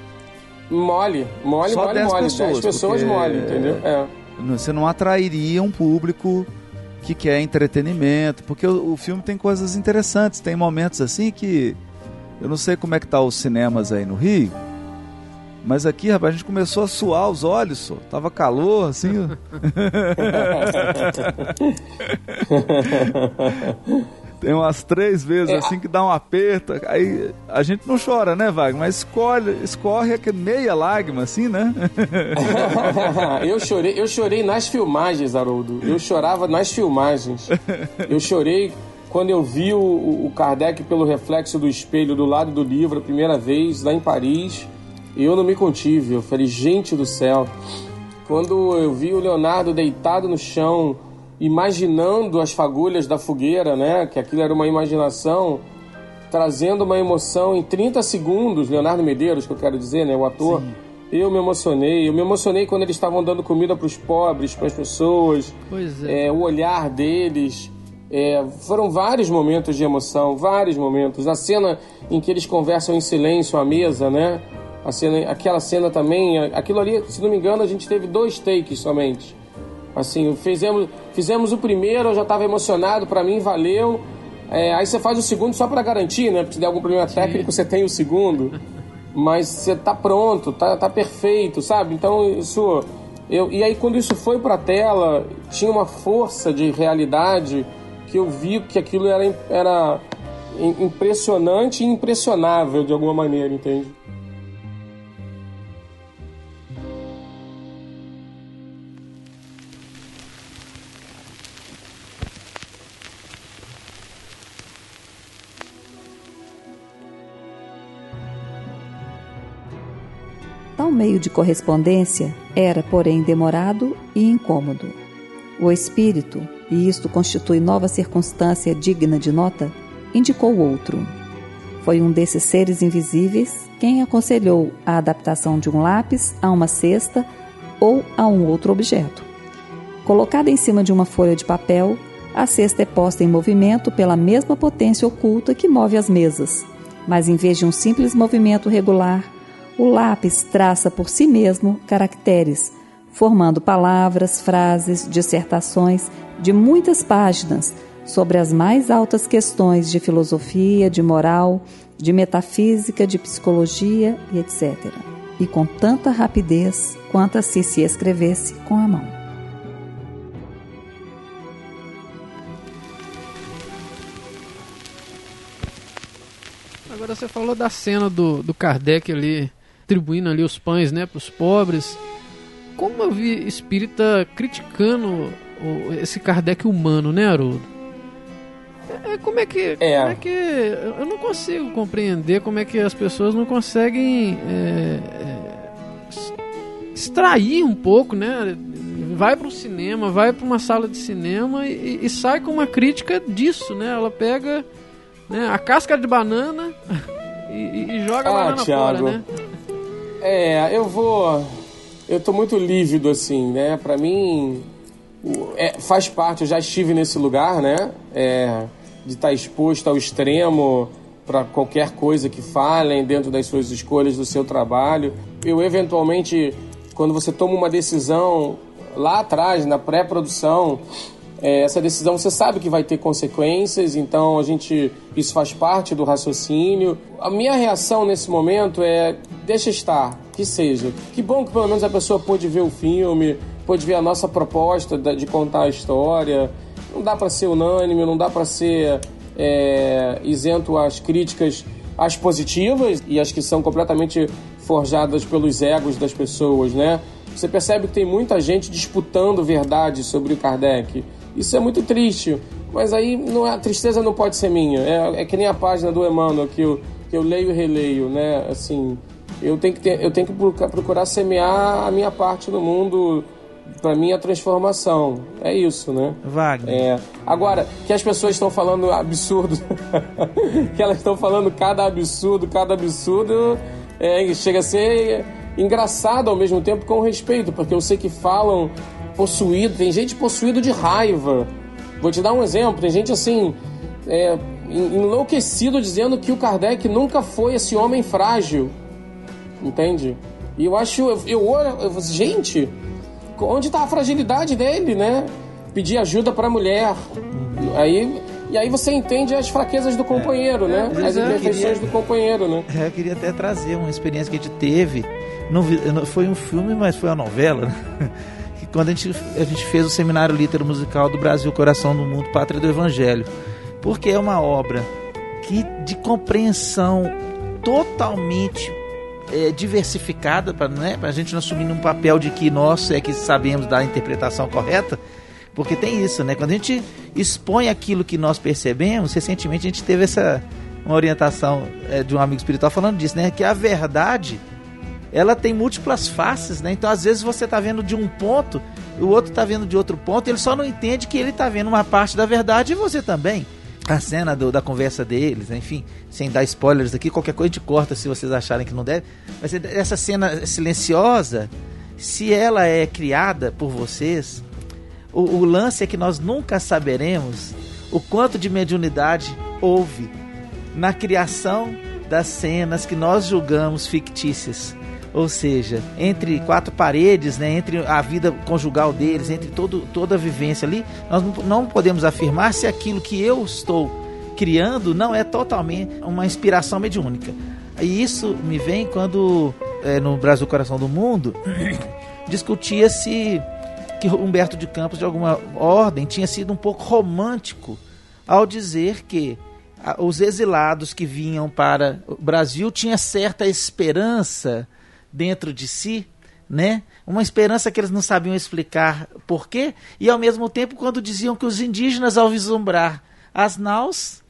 D: Mole, mole, Só mole, 10 mole. Pessoas, 10 pessoas mole, entendeu? É.
B: Você não atrairia um público que quer entretenimento, porque o, o, filme tem coisas interessantes, tem momentos assim que eu não sei como é que tá os cinemas aí no Rio, mas aqui, rapaz, a gente começou a suar os olhos, só. Tava calor, assim. Tem umas três vezes
D: É,
B: assim que dá um aperto. Aí a gente não chora, né, Wagner? Mas escolhe, escorre meia lágrima, assim, né?
D: eu chorei, eu chorei nas filmagens, Haroldo. Eu chorava nas filmagens. Eu chorei quando eu vi o, o Kardec pelo reflexo do espelho do lado do livro a primeira vez, lá em Paris. E eu não me contive. Eu falei, gente do céu. Quando eu vi o Leonardo deitado no chão, imaginando as fagulhas da fogueira, né? Que aquilo era uma imaginação, trazendo uma emoção em 30 segundos. Leonardo Medeiros, que eu quero dizer, né? O ator. Eu me emocionei. Eu me emocionei quando eles estavam dando comida para os pobres, para as pessoas.
A: Pois é.
D: É, o olhar deles. É, foram vários momentos de emoção, vários momentos. A cena em que eles conversam em silêncio à mesa, né? A cena, aquela cena também, aquilo ali, se não me engano, a gente teve dois takes somente. Assim, fizemos, fizemos o primeiro, eu já estava emocionado, para mim valeu. É, aí você faz o segundo só para garantir, né? Porque se der algum problema técnico, você tem o segundo. Mas você tá pronto, tá, tá perfeito, sabe? Então isso. Eu, e aí quando isso foi pra tela, tinha uma força de realidade que eu vi que aquilo era, era impressionante e impressionável de alguma maneira, entende?
J: Tal meio de correspondência era, porém, demorado e incômodo. O espírito, e isto constitui nova circunstância digna de nota, indicou outro. Foi um desses seres invisíveis quem aconselhou a adaptação de um lápis a uma cesta ou a um outro objeto. Colocada em cima de uma folha de papel, a cesta é posta em movimento pela mesma potência oculta que move as mesas, mas em vez de um simples movimento regular, o lápis traça por si mesmo caracteres, formando palavras, frases, dissertações de muitas páginas sobre as mais altas questões de filosofia, de moral, de metafísica, de psicologia e etc. E com tanta rapidez quanto se se escrevesse com a mão.
A: Agora você falou da cena do, do Kardec ali, distribuindo ali os pães, né, para os pobres. Como eu vi espírita criticando esse Kardec humano, né, Haroldo? É, como é que.
D: É.
A: Como é que. Eu não consigo compreender como é que as pessoas não conseguem é, é, extrair um pouco, né? Vai para o cinema, vai para uma sala de cinema e, e sai com uma crítica disso, né? Ela pega né, a casca de banana e, e joga a
D: Ah,
A: banana
D: Thiago.
A: fora, né?
D: É, eu vou. Eu tô muito lívido, assim, né? Pra mim, é, faz parte, eu já estive nesse lugar, né? É, de estar exposto ao extremo para qualquer coisa que falem dentro das suas escolhas, do seu trabalho. Eu, eventualmente, quando você toma uma decisão lá atrás, na pré-produção, é, essa decisão você sabe que vai ter consequências, então a gente isso faz parte do raciocínio. A minha reação nesse momento é deixa estar, que seja. Que bom que pelo menos a pessoa pôde ver o filme, pôde ver a nossa proposta de contar a história. Não dá para ser unânime, não dá para ser é, isento às críticas, às positivas e as que são completamente forjadas pelos egos das pessoas, né? Você percebe que tem muita gente disputando verdade sobre o Kardec. Isso é muito triste, mas aí não é, a tristeza não pode ser minha. É, é que nem a página do Emmanuel que eu, que eu leio e releio, né? Assim, eu tenho que, ter, eu tenho que procurar, procurar semear a minha parte no mundo para minha transformação. É isso, né?
C: Wagner.
D: É. Agora, que as pessoas estão falando absurdo, que elas estão falando cada absurdo, cada absurdo, é, chega a ser engraçado ao mesmo tempo com respeito, porque eu sei que falam possuído, tem gente possuído de raiva. Vou te dar um exemplo, tem gente assim, é, en- enlouquecido dizendo que o Kardec nunca foi esse homem frágil, entende? E eu acho, eu, eu olho, eu, gente, onde está a fragilidade dele, né? Pedir ajuda para a mulher. Aí, e aí você entende as fraquezas do companheiro, né?
C: Pois
D: As
C: é,
D: imperfeições do companheiro, né?
C: É, eu queria até trazer uma experiência que a gente teve. Não vi- não- foi um filme, mas foi uma novela. né? Quando a gente, a gente fez o seminário litero musical do Brasil Coração do Mundo, Pátria do Evangelho. porque é uma obra que de compreensão totalmente é, diversificada, para né, a gente não assumir um papel de que nós é que sabemos da interpretação correta, porque tem isso, né? Quando a gente expõe aquilo que nós percebemos, recentemente a gente teve essa uma orientação é, de um amigo espiritual falando disso, né? Que a verdade ela tem múltiplas faces, né? Então às vezes você está vendo de um ponto, o outro está vendo de outro ponto, ele só não entende que ele está vendo uma parte da verdade e você também. A cena do, da conversa deles, né? enfim, sem dar spoilers aqui, qualquer coisa de corta se vocês acharem que não deve. Mas essa cena silenciosa, se ela é criada por vocês, o, o lance é que nós nunca saberemos o quanto de mediunidade houve na criação das cenas que nós julgamos fictícias. Ou seja, entre quatro paredes, né, entre a vida conjugal deles, entre todo, toda a vivência ali, nós não podemos afirmar se aquilo que eu estou criando não é totalmente uma inspiração mediúnica. E isso me vem quando, é, no Brasil Coração do Mundo, discutia-se que Humberto de Campos, de alguma ordem, tinha sido um pouco romântico ao dizer que os exilados que vinham para o Brasil tinham certa esperança dentro de si, né? Uma esperança que eles não sabiam explicar por quê, e ao mesmo tempo quando diziam que os indígenas ao vislumbrar as naus,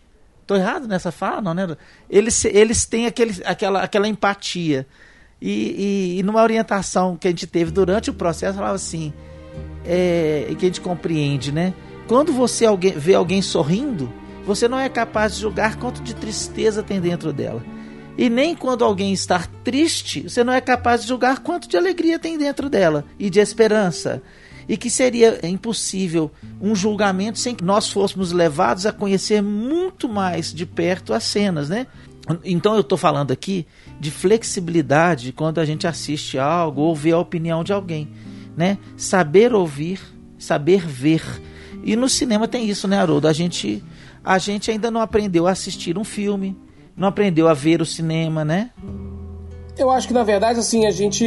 C: tô errado nessa fala, não, né? Eles, eles têm aquele, aquela, aquela empatia. E, e, e numa orientação que a gente teve durante o processo, falava assim: é, que a gente compreende, né? Quando você alguém, vê alguém sorrindo, você não é capaz de julgar quanto de tristeza tem dentro dela. E nem quando alguém está triste, você não é capaz de julgar quanto de alegria tem dentro dela e de esperança. E que seria impossível um julgamento sem que nós fôssemos levados a conhecer muito mais de perto as cenas, né? Então eu estou falando aqui de flexibilidade quando a gente assiste algo ou vê a opinião de alguém né? Saber ouvir, saber ver. E no cinema tem isso, né, Haroldo? A gente, a gente ainda não aprendeu a assistir um filme, não aprendeu a ver o cinema, né?
D: Eu acho que na verdade assim a gente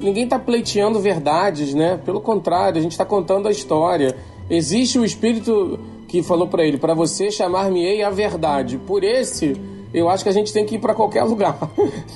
D: ninguém está pleiteando verdades, né? Pelo contrário, a gente está contando a história. Existe o espírito que falou para ele, para você chamar-me-ei a verdade. Por esse, eu acho que a gente tem que ir para qualquer lugar,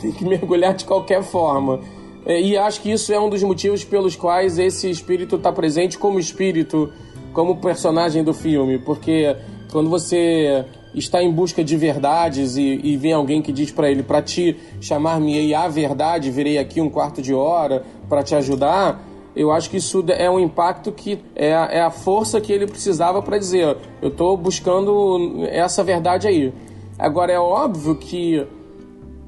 D: tem que mergulhar de qualquer forma. É, e acho que isso é um dos motivos pelos quais esse espírito está presente como espírito, como personagem do filme. Porque quando você está em busca de verdades e, e vem alguém que diz para ele: para te chamar-me a verdade, virei aqui um quarto de hora para te ajudar. Eu acho que isso é um impacto que é, é a força que ele precisava para dizer: eu estou buscando essa verdade aí. Agora, é óbvio que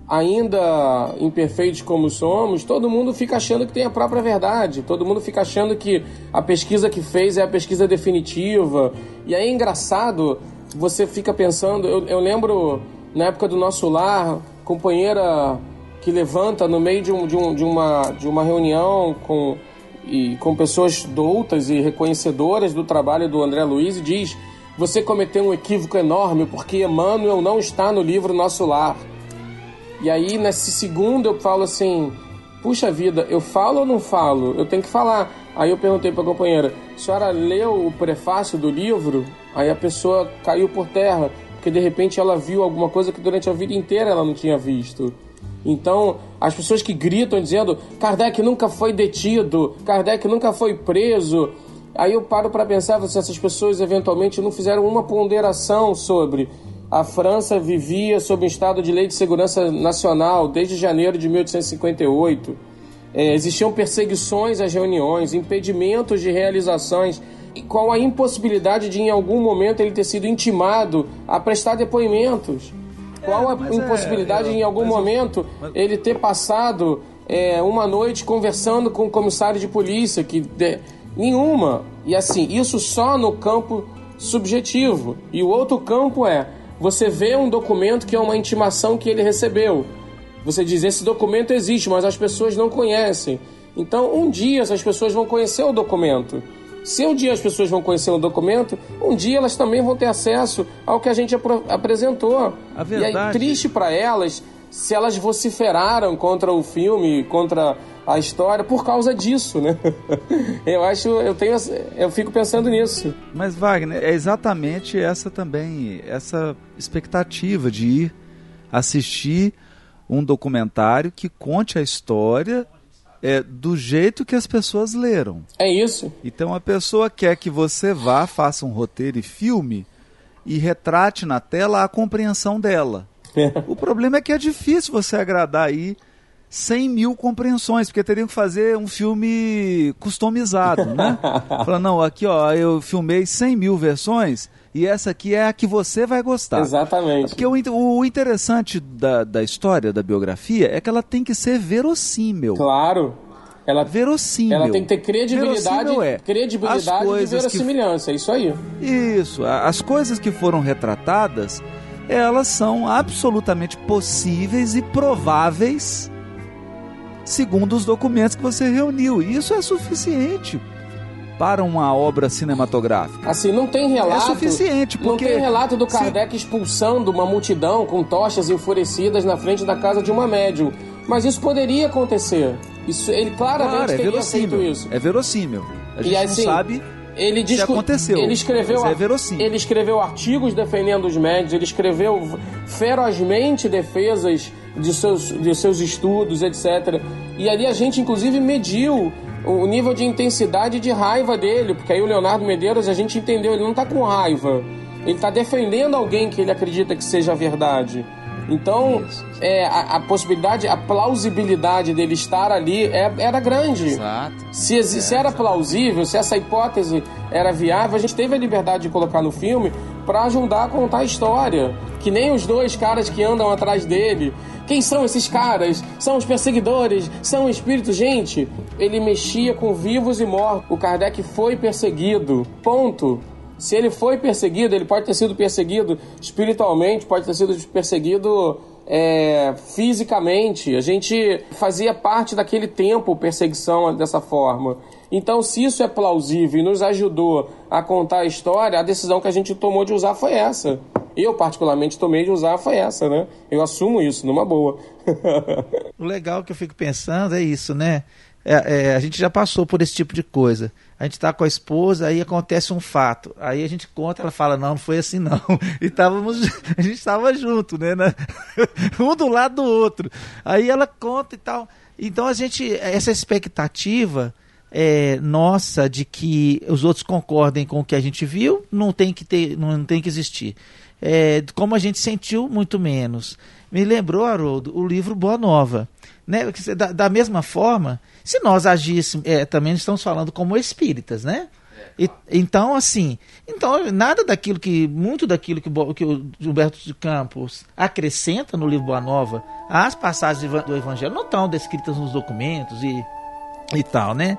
D: ainda imperfeitos como somos, todo mundo fica achando que tem a própria verdade, todo mundo fica achando que a pesquisa que fez é a pesquisa definitiva. E aí é engraçado, você fica pensando, eu, eu lembro na época do nosso lar, companheira que levanta no meio de, um, de, um, de, uma, de uma reunião com, e, com pessoas doutas e reconhecedoras do trabalho do André Luiz e diz: Você cometeu um equívoco enorme porque Emmanuel não está no livro Nosso Lar. E aí, nesse segundo, eu falo assim: puxa vida, eu falo ou não falo? Eu tenho que falar. Aí eu perguntei para a companheira: a senhora leu o prefácio do livro? Aí a pessoa caiu por terra, porque de repente ela viu alguma coisa que durante a vida inteira ela não tinha visto. Então, as pessoas que gritam dizendo Kardec nunca foi detido, Kardec nunca foi preso. Aí eu paro para pensar se essas pessoas eventualmente não fizeram uma ponderação sobre a França vivia sob um estado de lei de segurança nacional desde janeiro de 1858. É, existiam perseguições às reuniões, impedimentos de realizações, e com a impossibilidade de, em algum momento, ele ter sido intimado a prestar depoimentos. Qual a é, impossibilidade, é, eu, em algum momento, eu, mas... ele ter passado é, uma noite conversando com o comissário de polícia? que de... Nenhuma. E assim, isso só no campo subjetivo. E o outro campo é você vê um documento que é uma intimação que ele recebeu. Você diz: esse documento existe, mas as pessoas não conhecem. Então, um dia essas pessoas vão conhecer o documento. Se um dia as pessoas vão conhecer o documento, um dia elas também vão ter acesso ao que a gente ap apresentou.
C: A verdade...
D: E aí, triste para elas, se elas vociferaram contra o filme, contra a história por causa disso, né? eu acho, eu tenho, eu fico pensando nisso.
B: Mas Wagner, é exatamente essa também, essa expectativa de ir assistir um documentário que conte a história é, do jeito que as pessoas leram.
D: É isso.
B: Então a pessoa quer que você vá, faça um roteiro e filme e retrate na tela a compreensão dela. O problema é que é difícil você agradar aí 100 mil compreensões, porque teriam que fazer um filme customizado, né? Falando, não, aqui ó, eu filmei 100 mil versões e essa aqui é a que você vai gostar.
D: Exatamente.
B: Porque o, o interessante da, da história, da biografia, é que ela tem que ser verossímil.
D: Claro. Ela,
B: verossímil.
D: Ela tem que ter credibilidade, é. credibilidade de verossimilhança, que, é isso aí.
B: Isso. As coisas que foram retratadas, elas são absolutamente possíveis e prováveis segundo os documentos que você reuniu. E isso é suficiente para uma obra cinematográfica.
D: Assim, não tem relato.
B: É suficiente, porque.
D: Não tem relato do Kardec se... expulsando uma multidão com tochas enfurecidas na frente da casa de uma médium. Mas isso poderia acontecer. Isso, ele claramente claro, é teria feito isso.
B: É verossímil. A gente assim, não sabe ele discu... se aconteceu.
D: Ele escreveu,
B: é
D: ele escreveu artigos defendendo os médios, ele escreveu ferozmente defesas de seus, de seus estudos, etc. E ali a gente, inclusive, mediu o nível de intensidade de raiva dele, porque aí o Leonardo Medeiros, a gente entendeu, ele não está com raiva, ele está defendendo alguém que ele acredita que seja verdade. Então, é, a, a, possibilidade, a plausibilidade dele estar ali é, era grande.
B: Exato.
D: Se, se era plausível, se essa hipótese era viável, a gente teve a liberdade de colocar no filme para ajudar a contar a história. Que nem os dois caras que andam atrás dele. Quem são esses caras? São os perseguidores? São espíritos? Gente, ele mexia com vivos e mortos. O Kardec foi perseguido. Ponto. Se ele foi perseguido, ele pode ter sido perseguido espiritualmente, pode ter sido perseguido é, fisicamente. A gente fazia parte daquele tempo perseguição dessa forma. Então, se isso é plausível e nos ajudou a contar a história, a decisão que a gente tomou de usar foi essa. Eu, particularmente, tomei de usar foi essa, né? Eu assumo isso, numa boa.
C: o legal que eu fico pensando é isso, né? É, é, a gente já passou por esse tipo de coisa a gente está com a esposa, aí acontece um fato. Aí a gente conta, ela fala, não, não foi assim não. E estávamos, a gente estava junto, né? um do lado do outro. Aí ela conta e tal. Então a gente, essa expectativa é, nossa de que os outros concordem com o que a gente viu, não tem que ter, não, não tem que existir. É, como a gente sentiu, muito menos. Me lembrou, Haroldo, o livro Boa Nova. Né? Da, da mesma forma se nós agíssemos, é, também estamos falando como espíritas, né? E, então, assim, então nada daquilo que, muito daquilo que, que o Gilberto de Campos acrescenta no livro Boa Nova, as passagens do Evangelho não estão descritas nos documentos e, e tal, né?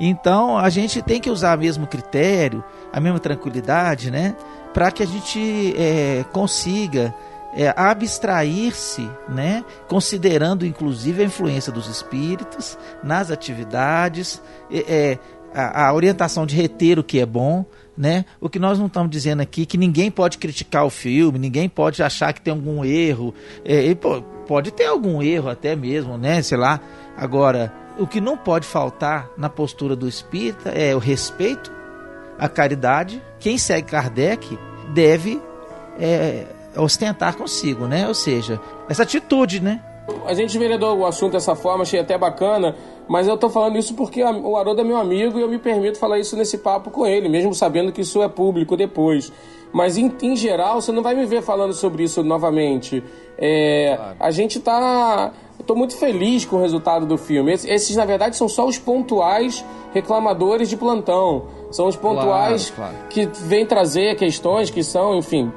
C: Então, a gente tem que usar o mesmo critério, a mesma tranquilidade, né? Para que a gente é, consiga é, abstrair-se, né, considerando inclusive a influência dos espíritos nas atividades, é, a, a, orientação de reter o que é bom, né? O que nós não estamos dizendo aqui que ninguém pode criticar o filme, ninguém pode achar que tem algum erro, é, pode ter algum erro até mesmo, né? Sei lá. Agora, o que não pode faltar na postura do espírita é o respeito, a caridade. Quem segue Kardec deve é, ostentar consigo, né? Ou seja, essa atitude, né?
D: A gente vereador o assunto dessa forma, achei até bacana, mas eu tô falando isso porque o Haroldo é meu amigo e eu me permito falar isso nesse papo com ele, mesmo sabendo que isso é público depois. Mas em, em geral, você não vai me ver falando sobre isso novamente. É, claro. A gente tá. Estou muito feliz com o resultado do filme. Esses, na verdade, são só os pontuais reclamadores de plantão. São os pontuais claro, claro. que vêm trazer questões que são, enfim,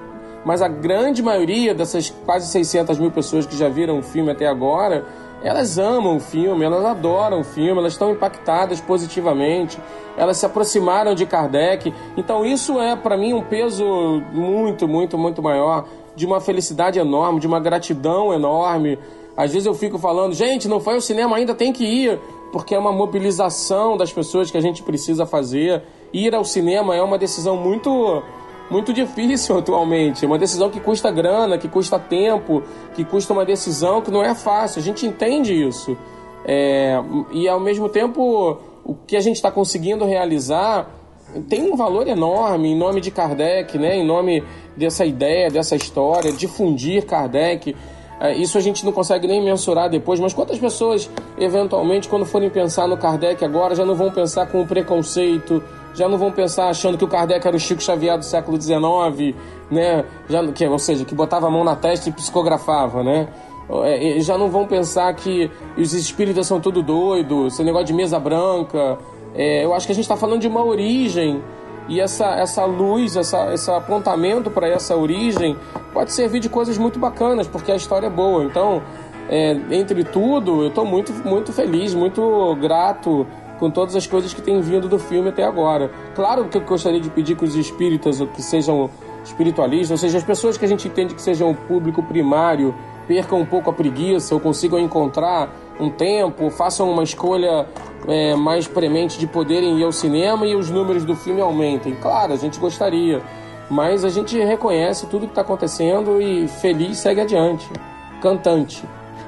D: mas a grande maioria dessas quase 600 mil pessoas que já viram o filme até agora, elas amam o filme, elas adoram o filme, elas estão impactadas positivamente, elas se aproximaram de Kardec. Então isso é para mim um peso muito, muito, muito maior, de uma felicidade enorme, de uma gratidão enorme. Às vezes eu fico falando, gente, não foi ao cinema ainda, tem que ir, porque é uma mobilização das pessoas que a gente precisa fazer. Ir ao cinema é uma decisão muito muito difícil atualmente. É uma decisão que custa grana, que custa tempo, que custa uma decisão que não é fácil. A gente entende isso. É, e ao mesmo tempo, o que a gente está conseguindo realizar tem um valor enorme em nome de Kardec, né? em nome dessa ideia, dessa história, difundir Kardec. É, isso a gente não consegue nem mensurar depois, mas quantas pessoas, eventualmente, quando forem pensar no Kardec agora, já não vão pensar com preconceito, já não vão pensar achando que o Kardec era o Chico Xavier do século XIX, né? Já, que, ou seja, que botava a mão na testa e psicografava, né? É, já não vão pensar que os espíritas são tudo doido, esse negócio de mesa branca. É, eu acho que a gente está falando de uma origem e essa, essa luz, essa, esse apontamento para essa origem pode servir de coisas muito bacanas, porque a história é boa. Então, é, entre tudo, eu estou muito, muito feliz, muito grato com todas as coisas que têm vindo do filme até agora. Claro que eu gostaria de pedir que os espíritas, que sejam espiritualistas, ou seja, as pessoas que a gente entende que sejam o público primário, percam um pouco a preguiça ou consigam encontrar um tempo, façam uma escolha é, mais premente de poderem ir ao cinema e os números do filme aumentem. Claro, a gente gostaria, mas a gente reconhece tudo que está acontecendo e feliz segue adiante. Cantante.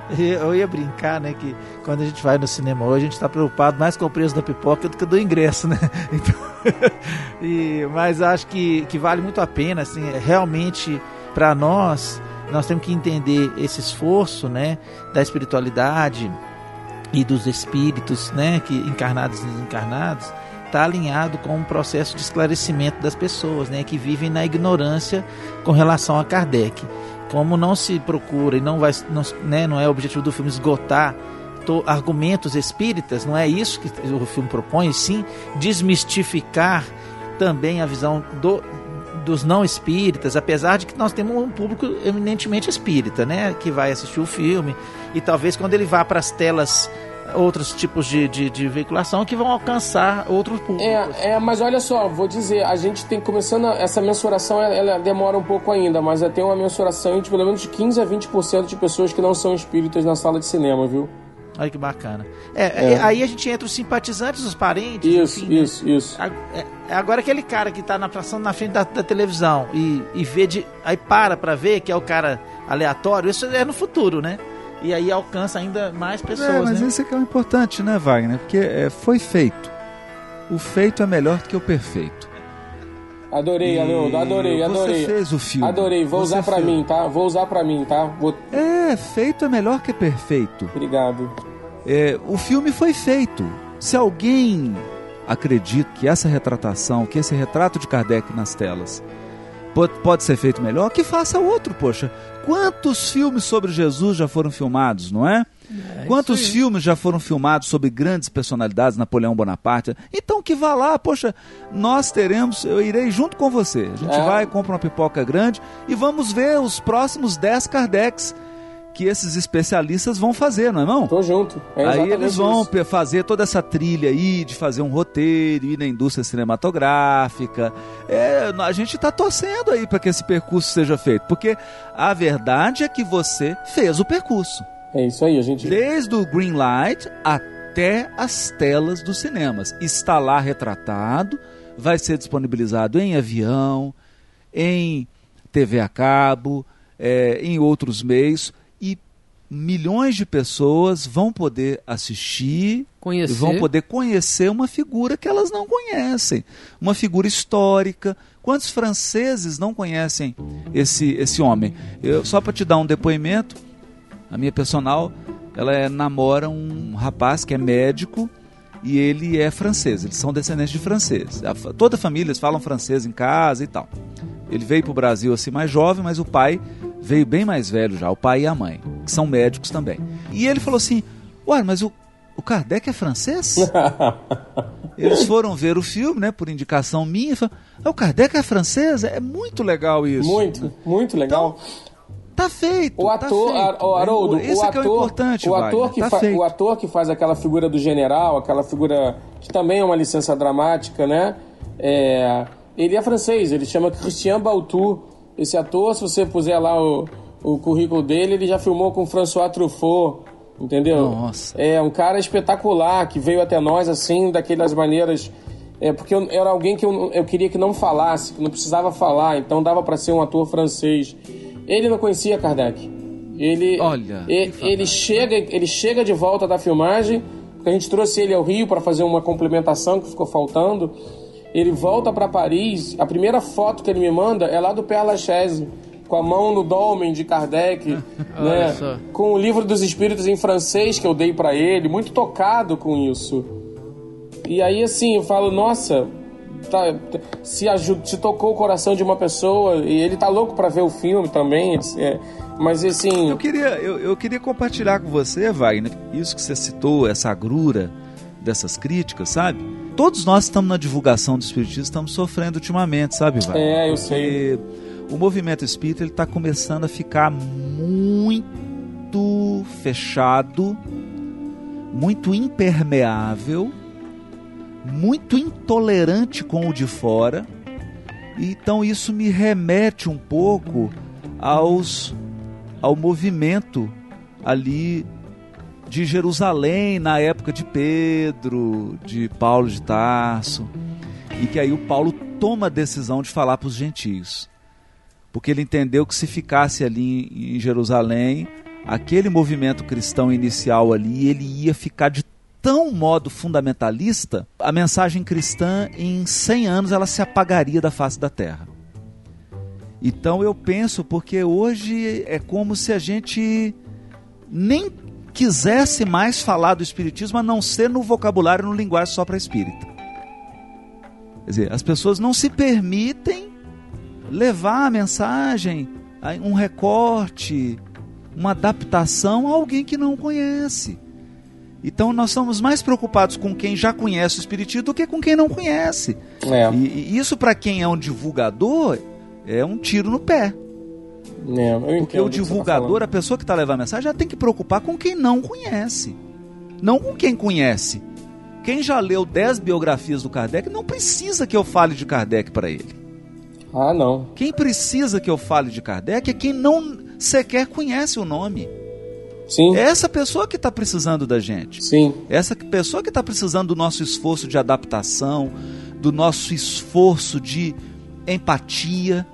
C: Eu ia brincar, né, que quando a gente vai no cinema hoje, a gente está preocupado mais com o preço da pipoca do que do ingresso, né? Então, e, mas acho que, que vale muito a pena, assim, realmente para nós, nós temos que entender esse esforço, né, da espiritualidade e dos espíritos, né, que encarnados e desencarnados, está alinhado com um processo de esclarecimento das pessoas, né, que vivem na ignorância com relação a Kardec como não se procura e não vai não, né, não é o objetivo do filme esgotar to, argumentos espíritas, não é isso que o filme propõe, sim desmistificar também a visão do, dos não espíritas, apesar de que nós temos um público eminentemente espírita, né, que vai assistir o filme e talvez quando ele vá para as telas outros tipos de, de, de, veiculação que vão alcançar outros públicos.
D: É, é, mas olha só, vou dizer, a gente tem começando a, essa mensuração, ela, ela, demora um pouco ainda, mas tem uma mensuração de pelo menos de 15 a 20% de pessoas que não são espíritas na sala de cinema, viu?
C: Olha que bacana. É, é. aí a gente entra os simpatizantes, os parentes.
D: Isso,
C: enfim,
D: isso, né? isso.
C: É, agora aquele cara que está na passando na frente da, da, televisão e, e vê de. Aí para pra ver, que é o cara aleatório, isso é no futuro, né? E aí alcança ainda mais pessoas. É,
B: mas
C: né?
B: esse é que é o importante, né, Wagner? Porque é, foi feito. O feito é melhor do que o perfeito.
D: Adorei, Haroldo, adorei, adorei.
B: Você fez o filme.
D: Adorei, vou
B: você
D: usar para mim, tá? Vou usar para mim, tá? Vou...
B: É, feito é melhor que perfeito.
D: Obrigado.
B: É, o filme foi feito. Se alguém acredita que essa retratação, que esse retrato de Kardec nas telas pode, ser feito melhor, que faça outro, poxa. Quantos filmes sobre Jesus já foram filmados, não é? é Quantos filmes já foram filmados sobre grandes personalidades, Napoleão Bonaparte? Então que vá lá, poxa, nós teremos, eu irei junto com você. A gente é. vai, compra uma pipoca grande e vamos ver os próximos 10 Kardecs que esses especialistas vão fazer, não é não?
D: Tô junto. É
B: aí eles vão isso. fazer toda essa trilha aí de fazer um roteiro, ir na indústria cinematográfica. É, a gente está torcendo aí para que esse percurso seja feito, porque a verdade é que você fez o percurso.
D: É isso aí, a gente.
B: Desde o green light até as telas dos cinemas. Está lá retratado, vai ser disponibilizado em avião, em TV a cabo, é, em outros meios milhões de pessoas vão poder assistir
A: conhecer.
B: vão poder conhecer uma figura que elas não conhecem, uma figura histórica. Quantos franceses não conhecem esse esse homem? Eu, só para te dar um depoimento, a minha personal, ela é, namora um rapaz que é médico e ele é francês. Eles são descendentes de franceses. Toda a família falam francês em casa e tal. Ele veio para o Brasil assim mais jovem, mas o pai veio bem mais velho já, o pai e a mãe, que são médicos também. E ele falou assim: Ué, mas o, o Kardec é francês? Eles foram ver o filme, né, por indicação minha, e falaram, ah, o Kardec é francês? É muito legal isso.
D: Muito, muito legal.
B: Então, tá feito.
D: O
B: tá
D: ator,
B: feito.
D: o Haroldo,
B: Esse
D: o
B: é,
D: ator,
B: é o importante,
D: o ator, que
B: tá
D: fa, o ator que faz aquela figura do general, aquela figura que também é uma licença dramática, né? É, ele é francês, ele chama Christian Baltou. Esse ator, se você puser lá o, o currículo dele, ele já filmou com François Truffaut, entendeu?
B: Nossa.
D: É um cara espetacular que veio até nós assim, daquelas maneiras É, porque eu, era alguém que eu, eu queria que não falasse, que não precisava falar, então dava para ser um ator francês. Ele não conhecia Kardec. Ele,
B: Olha,
D: ele, ele chega, ele chega de volta da filmagem, porque a gente trouxe ele ao Rio para fazer uma complementação que ficou faltando. Ele volta para Paris, a primeira foto que ele me manda é lá do Père Lachaise, com a mão no dolmen de Kardec, né? com o livro dos espíritos em francês que eu dei para ele, muito tocado com isso. E aí, assim, eu falo, nossa, tá, se, ajuda, se tocou o coração de uma pessoa e ele tá louco para ver o filme também. É, mas assim.
B: Eu queria, eu, eu queria compartilhar com você, Wagner, isso que você citou, essa agrura dessas críticas, sabe? Todos nós estamos na divulgação do Espiritismo, estamos sofrendo ultimamente, sabe, Wagner?
D: É, eu sei.
B: O movimento espírita está começando a ficar muito fechado, muito impermeável muito intolerante com o de fora. Então isso me remete um pouco aos ao movimento ali de Jerusalém na época de Pedro, de Paulo de Tarso, e que aí o Paulo toma a decisão de falar para os gentios. Porque ele entendeu que se ficasse ali em Jerusalém, aquele movimento cristão inicial ali, ele ia ficar de tão modo fundamentalista, a mensagem cristã em 100 anos ela se apagaria da face da terra. Então eu penso porque hoje é como se a gente nem quisesse mais falar do espiritismo a não ser no vocabulário, no linguagem só para espírita. Quer dizer, as pessoas não se permitem levar a mensagem, um recorte, uma adaptação a alguém que não conhece. Então nós estamos mais preocupados com quem já conhece o Espiritismo do que com quem não conhece. É. E, e, isso para quem é um divulgador é um tiro no pé. É, Porque o tá divulgador, tá a pessoa que está levando a mensagem, já tem que preocupar com quem não conhece. Não com quem conhece. Quem já leu 10 biografias do Kardec não precisa que eu fale de Kardec para ele.
D: Ah, não.
B: Quem precisa que eu fale de Kardec é quem não sequer conhece o nome.
D: Sim.
B: É essa pessoa que está precisando da gente.
D: Sim.
B: É essa pessoa que está precisando do nosso esforço de adaptação, do nosso esforço de empatia,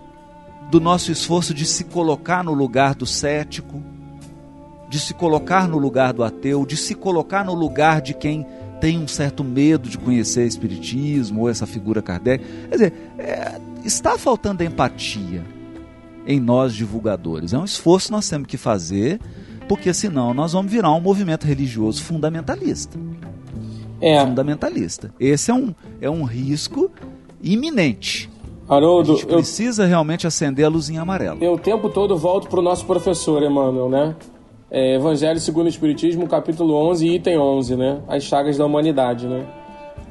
B: do nosso esforço de se colocar no lugar do cético, de se colocar no lugar do ateu, de se colocar no lugar de quem tem um certo medo de conhecer Espiritismo ou essa figura Kardec. Quer dizer, é, está faltando empatia em nós divulgadores. É um esforço que nós temos que fazer porque senão nós vamos virar um movimento religioso fundamentalista.
D: É.
B: Fundamentalista. Esse é um, é um risco iminente.
D: Haroldo,
B: a gente precisa eu, realmente acender a luzinha amarela.
D: Eu o tempo todo volto para o nosso professor, Emmanuel, né? É, Evangelho segundo o Espiritismo, capítulo 11, item 11, né? As chagas da humanidade, né?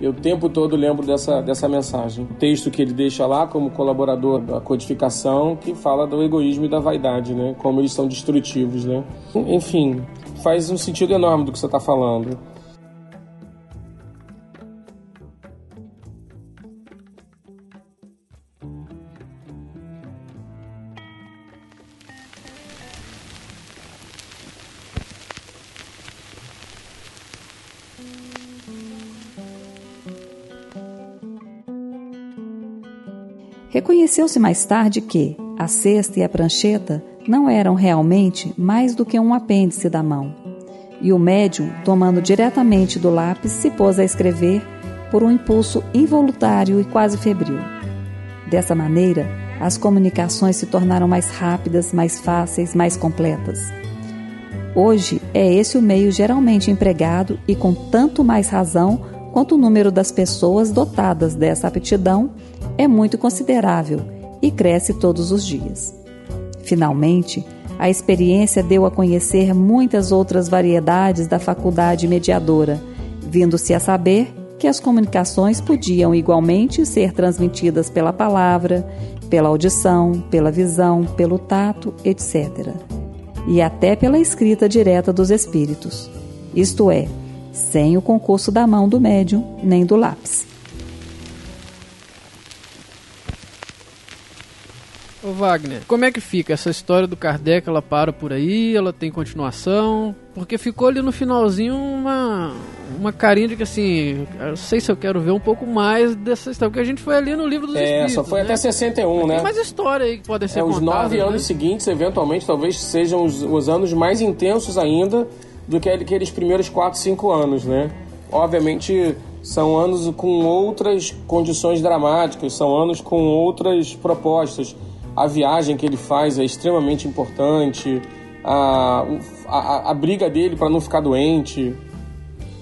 D: Eu o tempo todo lembro dessa, dessa mensagem. O texto que ele deixa lá como colaborador da codificação, que fala do egoísmo e da vaidade, né? Como eles são destrutivos, né? Enfim, faz um sentido enorme do que você está falando.
J: Reconheceu-se mais tarde que a cesta e a prancheta não eram realmente mais do que um apêndice da mão. E o médium, tomando diretamente do lápis, se pôs a escrever por um impulso involuntário e quase febril. Dessa maneira, as comunicações se tornaram mais rápidas, mais fáceis, mais completas. Hoje é esse o meio geralmente empregado e com tanto mais razão quanto o número das pessoas dotadas dessa aptidão é muito considerável e cresce todos os dias. Finalmente, a experiência deu a conhecer muitas outras variedades da faculdade mediadora, vindo-se a saber que as comunicações podiam igualmente ser transmitidas pela palavra, pela audição, pela visão, pelo tato, etc. E até pela escrita direta dos espíritos, isto é, sem o concurso da mão do médium nem do lápis.
A: Wagner, como é que fica essa história do Kardec? Ela para por aí? Ela tem continuação? Porque ficou ali no finalzinho uma, uma carinha de que assim, eu sei se eu quero ver um pouco mais dessa história, porque a gente foi ali no livro dos
D: É,
A: Espíritos.
D: só foi
A: né?
D: até 61, né?
A: Tem mais história aí que podem ser
D: É, os nove
A: né?
D: anos seguintes, eventualmente, talvez sejam os, os anos mais intensos ainda do que aqueles primeiros quatro, cinco anos, né? Obviamente, são anos com outras condições dramáticas, são anos com outras propostas. A viagem que ele faz é extremamente importante, a, a, a briga dele para não ficar doente,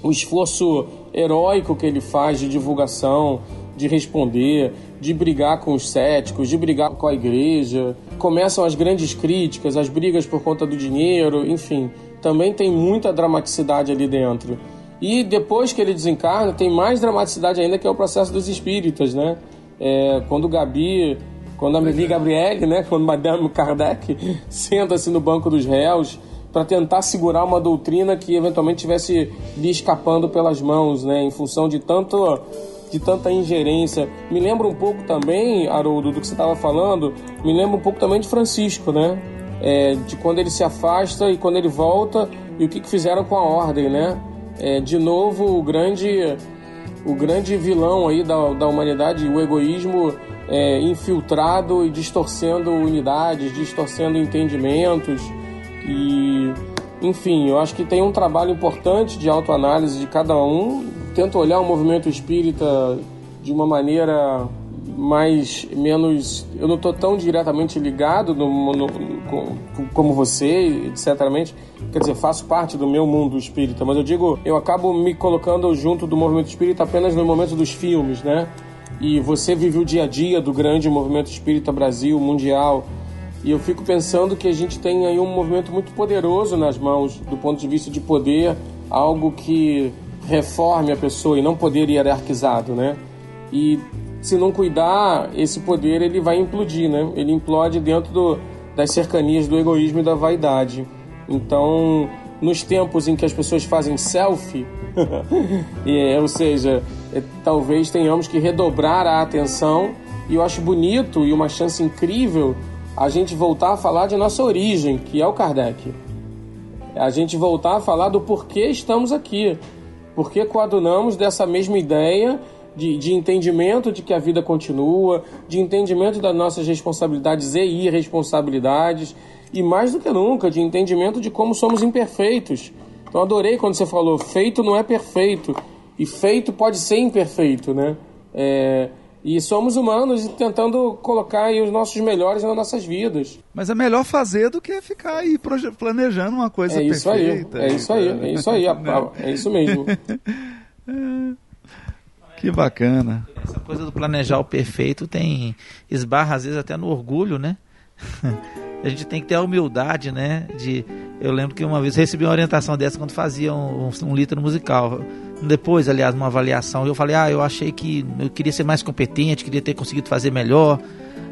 D: o esforço heróico que ele faz de divulgação, de responder, de brigar com os céticos, de brigar com a igreja. Começam as grandes críticas, as brigas por conta do dinheiro, enfim. Também tem muita dramaticidade ali dentro. E depois que ele desencarna, tem mais dramaticidade ainda, que é o processo dos espíritas, né? É, quando Gabi, quando a Amélie Gabriele, né? Quando Madame Kardec senta-se no banco dos réus para tentar segurar uma doutrina que eventualmente tivesse lhe escapando pelas mãos, né? Em função de tanto de tanta ingerência. Me lembra um pouco também, Haroldo, do que você estava falando, me lembra um pouco também de Francisco, né? É, de quando ele se afasta e quando ele volta e o que, que fizeram com a ordem, né? É, de novo, o grande, o grande vilão aí da, da humanidade, o egoísmo é, infiltrado e distorcendo unidades, distorcendo entendimentos e enfim, eu acho que tem um trabalho importante de autoanálise de cada um. Tento olhar o movimento espírita de uma maneira mais menos eu não estou tão diretamente ligado no, no- com- como você etc quer dizer faço parte do meu mundo espírita mas eu digo eu acabo me colocando junto do movimento espírita apenas no momento dos filmes né? E você vive o dia a dia do grande movimento espírita Brasil mundial. E eu fico pensando que a gente tem aí um movimento muito poderoso nas mãos do ponto de vista de poder algo que reforme a pessoa e não poder hierarquizado né? E se não cuidar, esse poder ele vai implodir, né? Ele implode dentro do, das cercanias do egoísmo e da vaidade. Então, nos tempos em que as pessoas fazem selfie, é, ou seja, é, talvez tenhamos que redobrar a atenção. E eu acho bonito e uma chance incrível a gente voltar a falar de nossa origem, que é o Kardec. A gente voltar a falar do porquê estamos aqui. Porque coadunamos dessa mesma ideia de, de entendimento de que a vida continua, de entendimento das nossas responsabilidades e irresponsabilidades, e mais do que nunca, de entendimento de como somos imperfeitos. Então adorei quando você falou, feito não é perfeito, e feito pode ser imperfeito, né? É, e somos humanos e tentando colocar aí os nossos melhores nas nossas vidas.
B: Mas é melhor fazer do que ficar aí planejando uma coisa
D: É isso aí,
B: perfeita.
D: é isso aí, é isso aí, é isso mesmo.
B: Que bacana.
C: Essa coisa do planejar o perfeito tem esbarra às vezes até no orgulho, né? a gente tem que ter a humildade, né? De eu lembro que uma vez recebi uma orientação dessa quando fazia um, um litro musical. Depois, aliás, uma avaliação, eu falei: "Ah, eu achei que eu queria ser mais competente, queria ter conseguido fazer melhor".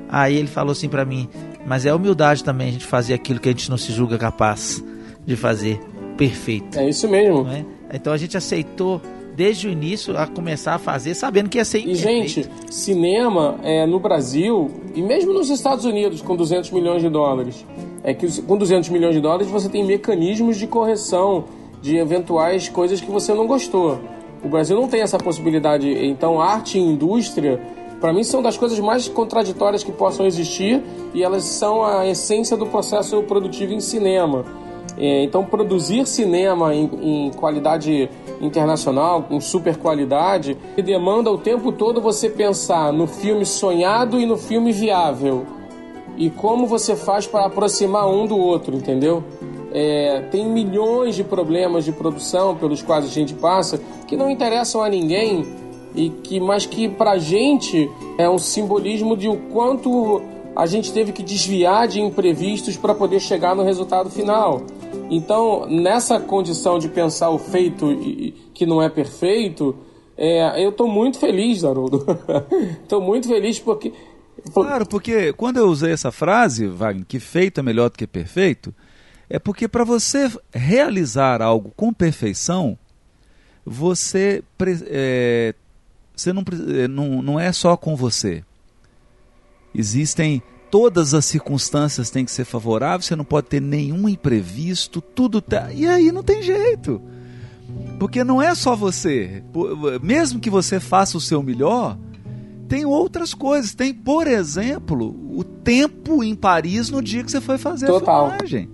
C: Aí ele falou assim pra mim: "Mas é humildade também a gente fazer aquilo que a gente não se julga capaz de fazer perfeito".
D: É isso mesmo.
C: é? Então a gente aceitou desde o início a começar a fazer sabendo que ia ser
D: E, gente, cinema é, no Brasil, e mesmo nos Estados Unidos, com 200 milhões de dólares, é que com 200 milhões de dólares você tem mecanismos de correção de eventuais coisas que você não gostou. O Brasil não tem essa possibilidade. Então, arte e indústria, para mim, são das coisas mais contraditórias que possam existir e elas são a essência do processo produtivo em cinema. É, então, produzir cinema em, em qualidade internacional, com super qualidade, demanda o tempo todo você pensar no filme sonhado e no filme viável. E como você faz para aproximar um do outro, entendeu? É, tem milhões de problemas de produção pelos quais a gente passa que não interessam a ninguém e que mas que pra gente é um simbolismo de o quanto a gente teve que desviar de imprevistos para poder chegar no resultado final. Então, nessa condição de pensar o feito que não é perfeito, é, eu estou muito feliz, Haroldo. Estou muito feliz porque
B: Claro, porque quando eu usei essa frase, Wagner, que feito é melhor do que perfeito, é porque para você realizar algo com perfeição, você, é, você não, é, não, não é só com você. Existem todas as circunstâncias têm que ser favoráveis, você não pode ter nenhum imprevisto, tudo tá, e aí não tem jeito. Porque não é só você. Mesmo que você faça o seu melhor, tem outras coisas. Tem, por exemplo, o tempo em Paris no dia que você foi fazer
K: Total.
B: a filmagem.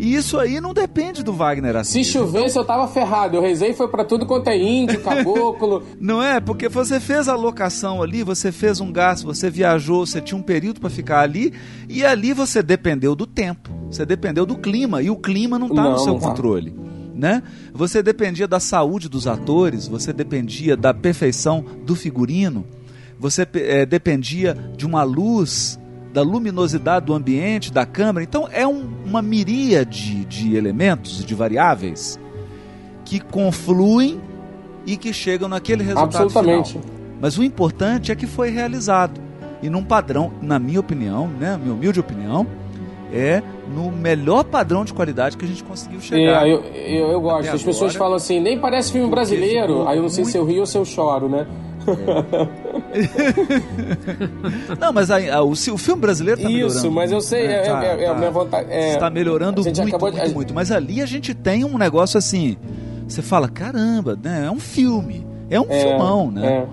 B: E isso aí não depende do Wagner assim.
K: Se chovesse, eu tava ferrado. Eu rezei foi para tudo quanto é índio, caboclo.
B: não é? Porque você fez a locação ali, você fez um gasto, você viajou, você tinha um período para ficar ali, e ali você dependeu do tempo, você dependeu do clima, e o clima não está no seu controle. Tá né? Você dependia da saúde dos atores, você dependia da perfeição do figurino, você é, dependia de uma luz, da luminosidade do ambiente, da câmera. Então é um, uma miríade de elementos, de variáveis que confluem e que chegam naquele resultado
K: Absolutamente.
B: final. Mas o importante é que foi realizado e num padrão, na minha opinião, né, minha humilde opinião, é no melhor padrão de qualidade que a gente conseguiu chegar.
K: É, eu, eu, eu gosto. As agora, pessoas falam assim, nem parece filme brasileiro. Aí eu não sei muito... se eu rio ou se eu choro, né?
B: Não, mas a, a, o, o, filme brasileiro está melhorando.
K: Isso, mas eu sei, é, tá, é, é, tá, a minha vontade. É,
B: está melhorando muito, muito, de... muito. Mas ali a gente tem um negócio assim. Você fala, caramba, né? É um filme. É um é, filmão, né?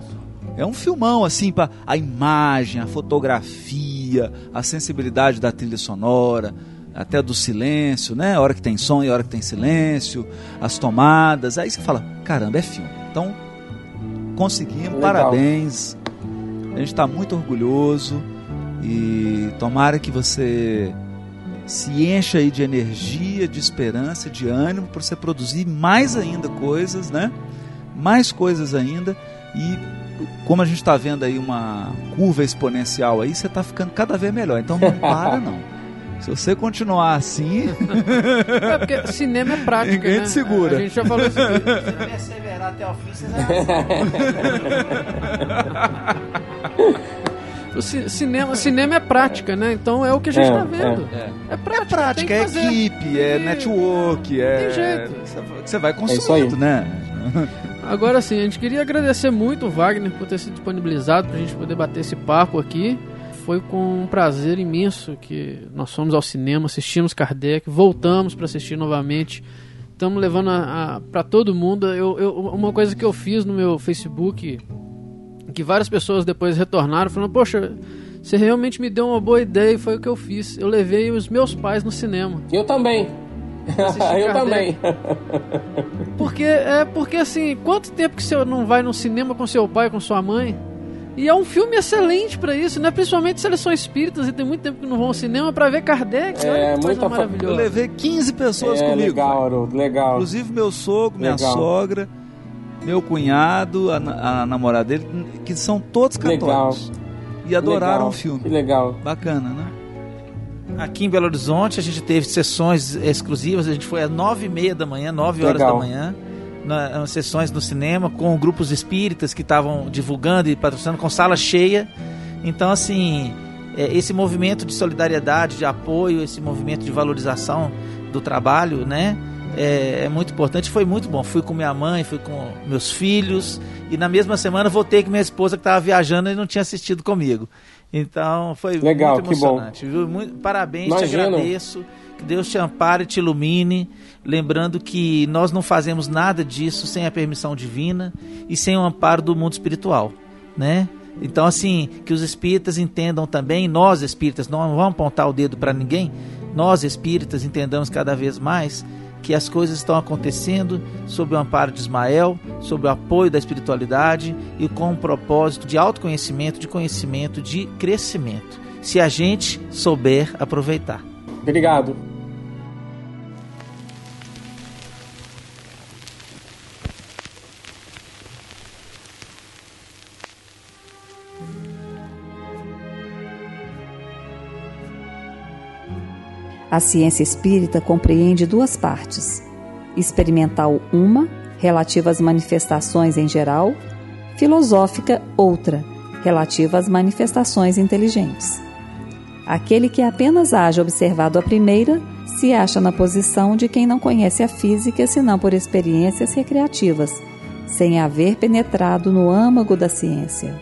B: É. é um filmão, assim, para a imagem, a fotografia, a sensibilidade da trilha sonora até do silêncio, né? A hora que tem som e a hora que tem silêncio, as tomadas. Aí você fala, caramba, é filme. Então, conseguimos, Legal. parabéns. A gente está muito orgulhoso e tomara que você se encha aí de energia, de esperança, de ânimo para você produzir mais ainda coisas, né? Mais coisas ainda e como a gente está vendo aí uma curva exponencial aí, você está ficando cada vez melhor. Então não para não. Se você continuar assim.
A: é porque cinema é prática.
B: Ninguém
A: né?
B: te segura.
A: A gente já falou isso. Se
C: você não perseverar até o fim, você
A: O cinema, cinema é prática, né? Então é o que a gente está é, vendo.
B: É, é. é prática, é, prática, é equipe, é network, é. Tem jeito. Você vai consumindo, é né?
A: Agora sim, a gente queria agradecer muito o Wagner por ter se disponibilizado para a gente poder bater esse papo aqui foi com um prazer imenso que nós fomos ao cinema, assistimos Kardec, voltamos para assistir novamente. Estamos levando para todo mundo. Eu, eu, uma coisa que eu fiz no meu Facebook, que várias pessoas depois retornaram, falando: Poxa, você realmente me deu uma boa ideia e foi o que eu fiz. Eu levei os meus pais no cinema.
K: Eu também. eu também.
A: Porque é porque assim, quanto tempo que você não vai no cinema com seu pai, com sua mãe? E é um filme excelente para isso, né? Principalmente se eles são espíritas e tem muito tempo que não vão ao cinema para ver Kardec.
K: É, Olha muito
B: maravilhoso. Eu levei 15 pessoas é, comigo.
K: Legal, Haroldo, legal.
B: Inclusive meu sogro, minha legal. sogra, meu cunhado, a, a, namorada dele, que são todos católicos. Legal. E adoraram legal. o filme.
K: Que legal.
B: Bacana, né?
C: Aqui em Belo Horizonte a gente teve sessões exclusivas, a gente foi às nove e meia da manhã, nove horas da manhã na, sessões no cinema com grupos espíritas que estavam divulgando e patrocinando com sala cheia. Então, assim, é, esse movimento de solidariedade, de apoio, esse movimento de valorização do trabalho, né? É, é, muito importante. Foi muito bom. Fui com minha mãe, fui com meus filhos e na mesma semana voltei com minha esposa que estava viajando e não tinha assistido comigo. Então foi
K: Legal,
C: muito emocionante.
K: Que bom.
C: Muito, parabéns, Imagino. te agradeço. Que Deus te ampare, te ilumine. Lembrando que nós não fazemos nada disso sem a permissão divina e sem o amparo do mundo espiritual, né? Então, assim, que os espíritas entendam também, nós espíritas, não vamos apontar o dedo para ninguém, nós espíritas entendamos cada vez mais que as coisas estão acontecendo sob o amparo de Ismael, sob o apoio da espiritualidade e com um propósito de autoconhecimento, de conhecimento, de crescimento, se a gente souber aproveitar.
K: Obrigado.
J: A ciência espírita compreende duas partes: experimental, uma, relativa às manifestações em geral, filosófica, outra, relativa às manifestações inteligentes. Aquele que apenas haja observado a primeira se acha na posição de quem não conhece a física senão por experiências recreativas, sem haver penetrado no âmago da ciência.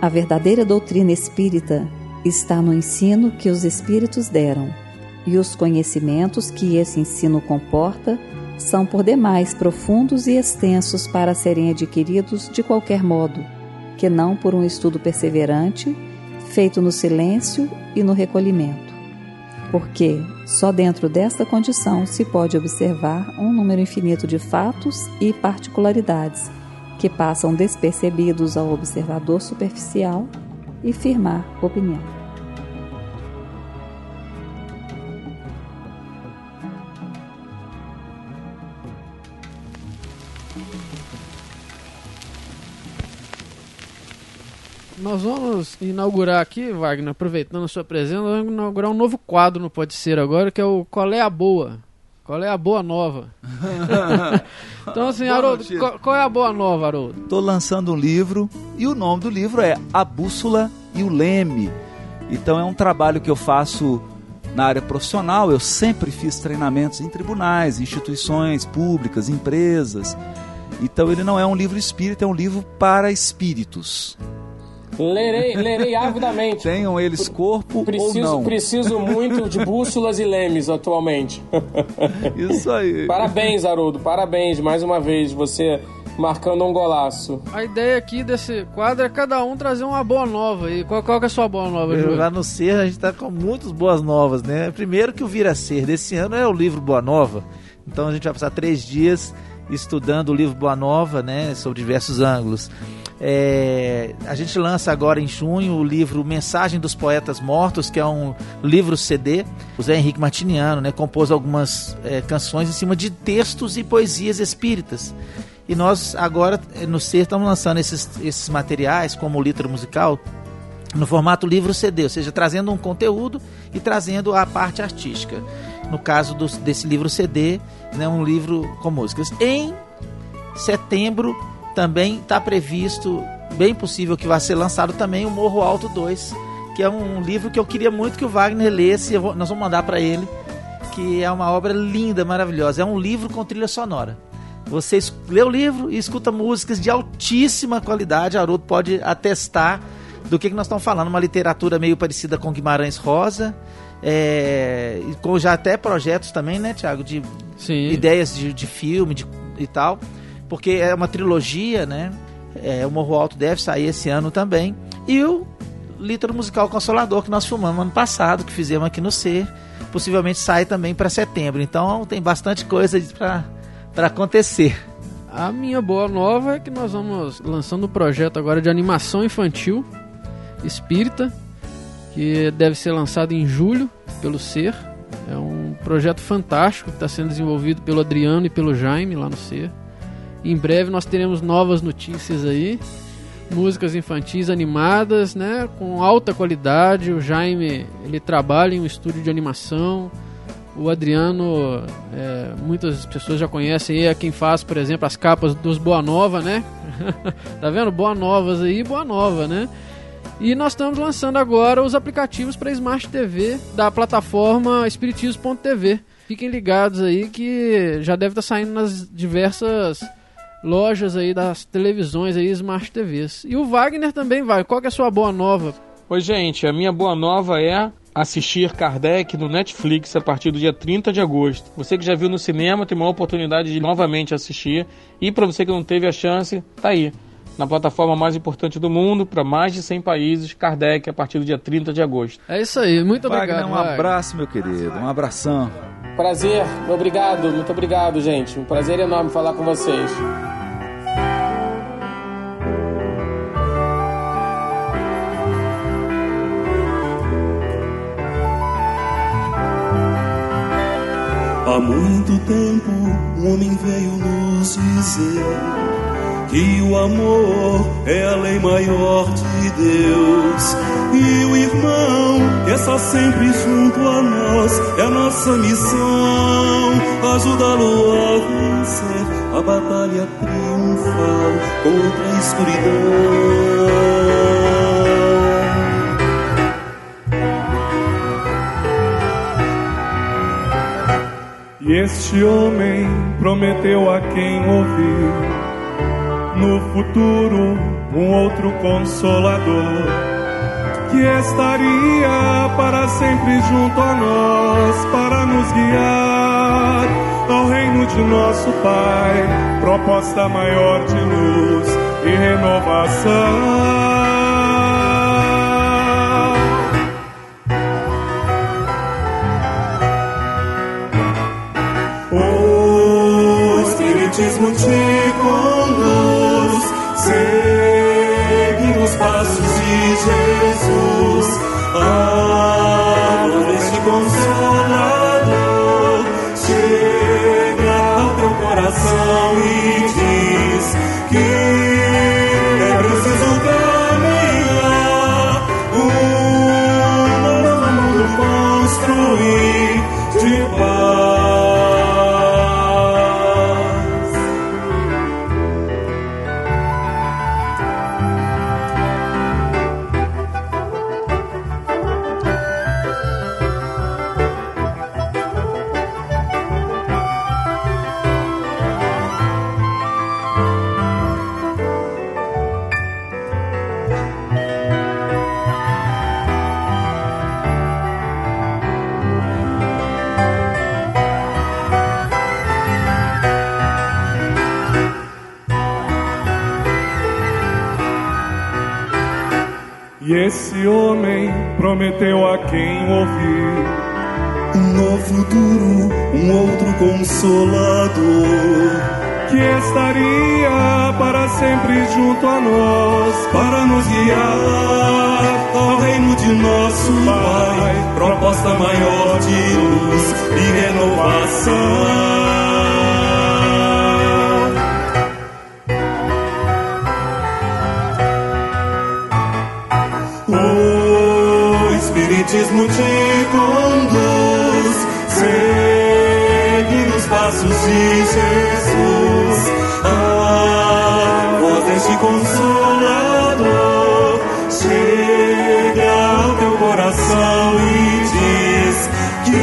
J: A verdadeira doutrina espírita está no ensino que os espíritos deram, e os conhecimentos que esse ensino comporta são por demais profundos e extensos para serem adquiridos de qualquer modo, que não por um estudo perseverante, feito no silêncio e no recolhimento. Porque só dentro desta condição se pode observar um número infinito de fatos e particularidades que passam despercebidos ao observador superficial e firmar opinião.
A: Nós vamos inaugurar aqui, Wagner, aproveitando a sua presença, nós vamos inaugurar um novo quadro no Pode Ser agora, que é o Qual é a Boa? Qual é a boa nova? então, assim, Haroldo, qual, qual, é a boa nova, Haroldo?
B: Estou lançando um livro e o nome do livro é A Bússola e o Leme. Então, é um trabalho que eu faço na área profissional. Eu sempre fiz treinamentos em tribunais, instituições públicas, empresas. Então, ele não é um livro espírita, é um livro para espíritos.
K: Lerei, lerei avidamente.
B: Tenham eles corpo
K: preciso,
B: ou não.
K: Preciso muito de bússolas e lemes atualmente.
B: Isso aí.
K: Parabéns, Haroldo. Parabéns mais uma vez. Você marcando um golaço.
A: A ideia aqui desse quadro é cada um trazer uma boa nova. aí. qual, qual que é a sua boa nova, Júlio?
C: Lá no Ser a gente tá com muitas boas novas, né? Primeiro que o Vira Ser desse ano é o livro Boa Nova. Então a gente vai passar três dias estudando o livro Boa Nova, né? Sobre diversos ângulos. É, a gente lança agora em junho o livro Mensagem dos Poetas Mortos, que é um livro CD. O Zé Henrique Martiniano né, compôs algumas é, canções em cima de textos e poesias espíritas. E nós agora no Ser estamos lançando esses, esses materiais como o litro musical no formato livro CD, ou seja, trazendo um conteúdo e trazendo a parte artística. No caso desse livro CD, né, um livro com músicas. Em setembro também está previsto, bem possível que vai ser lançado também o Morro Alto 2, que é um livro que eu queria muito que o Wagner lesse, vou, nós vamos mandar para ele, que é uma obra linda, maravilhosa. É um livro com trilha sonora. Você lê o livro e escuta músicas de altíssima qualidade, Haroldo pode atestar do que, que nós estamos falando, uma literatura meio parecida com Guimarães Rosa, é, com já até projetos também, né, Tiago, de
A: Sim.
C: ideias de, de filme de, e tal porque é uma trilogia, né? É, o Morro Alto deve sair esse ano também. E o Litro Musical Consolador, que nós filmamos ano passado, que fizemos aqui no Ser, possivelmente sai também para setembro. Então tem bastante coisa para acontecer.
A: A minha boa nova é que nós vamos lançando um projeto agora de animação infantil espírita, que deve ser lançado em julho pelo Ser. É um projeto fantástico que está sendo desenvolvido pelo Adriano e pelo Jaime lá no Ser. Em breve nós teremos novas notícias aí. Músicas infantis animadas, né? Com alta qualidade. O Jaime, ele trabalha em um estúdio de animação. O Adriano, é, muitas pessoas já conhecem, é quem faz, por exemplo, as capas dos Boa Nova, né? tá vendo? Boa Novas aí, Boa Nova, né? E nós estamos lançando agora os aplicativos para Smart TV da plataforma espiritismo.tv. Fiquem ligados aí que já deve estar tá saindo nas diversas lojas aí das televisões aí, Smart TVs. E o Wagner também vai. Qual que é a sua boa nova?
K: Oi, gente, a minha boa nova é assistir Kardec no Netflix a partir do dia 30 de agosto. Você que já viu no cinema tem uma oportunidade de novamente assistir. E para você que não teve a chance, tá aí. Na plataforma mais importante do mundo, para mais de 100 países, Kardec a partir do dia 30 de agosto.
A: É isso aí, muito
B: Wagner,
A: obrigado.
B: Um Wagner. abraço, meu querido, um abração.
K: Prazer, obrigado, muito obrigado, gente. Um prazer enorme falar com vocês.
L: Há muito tempo um homem veio nos dizer que o amor é a lei maior de Deus. E o irmão que está sempre junto a nós é a nossa missão. Ajudá-lo a vencer a batalha triunfal contra a escuridão. E este homem prometeu a quem ouvir no futuro um outro consolador que estaria para sempre junto a nós para nos guiar ao reino de nosso Pai, proposta maior de luz e renovação. O Espiritismo te conduz, segue os passos de Jesus. A luz de consolador chega ao teu coração e diz que é preciso caminhar um novo mundo construir de paz. Consolador que estaria para sempre junto a nós, para nos guiar ao reino de nosso Pai, proposta maior de luz e renovação. O Espiritismo te passos de Jesus. A voz deste consolador chega ao teu coração e diz que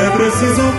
L: é preciso um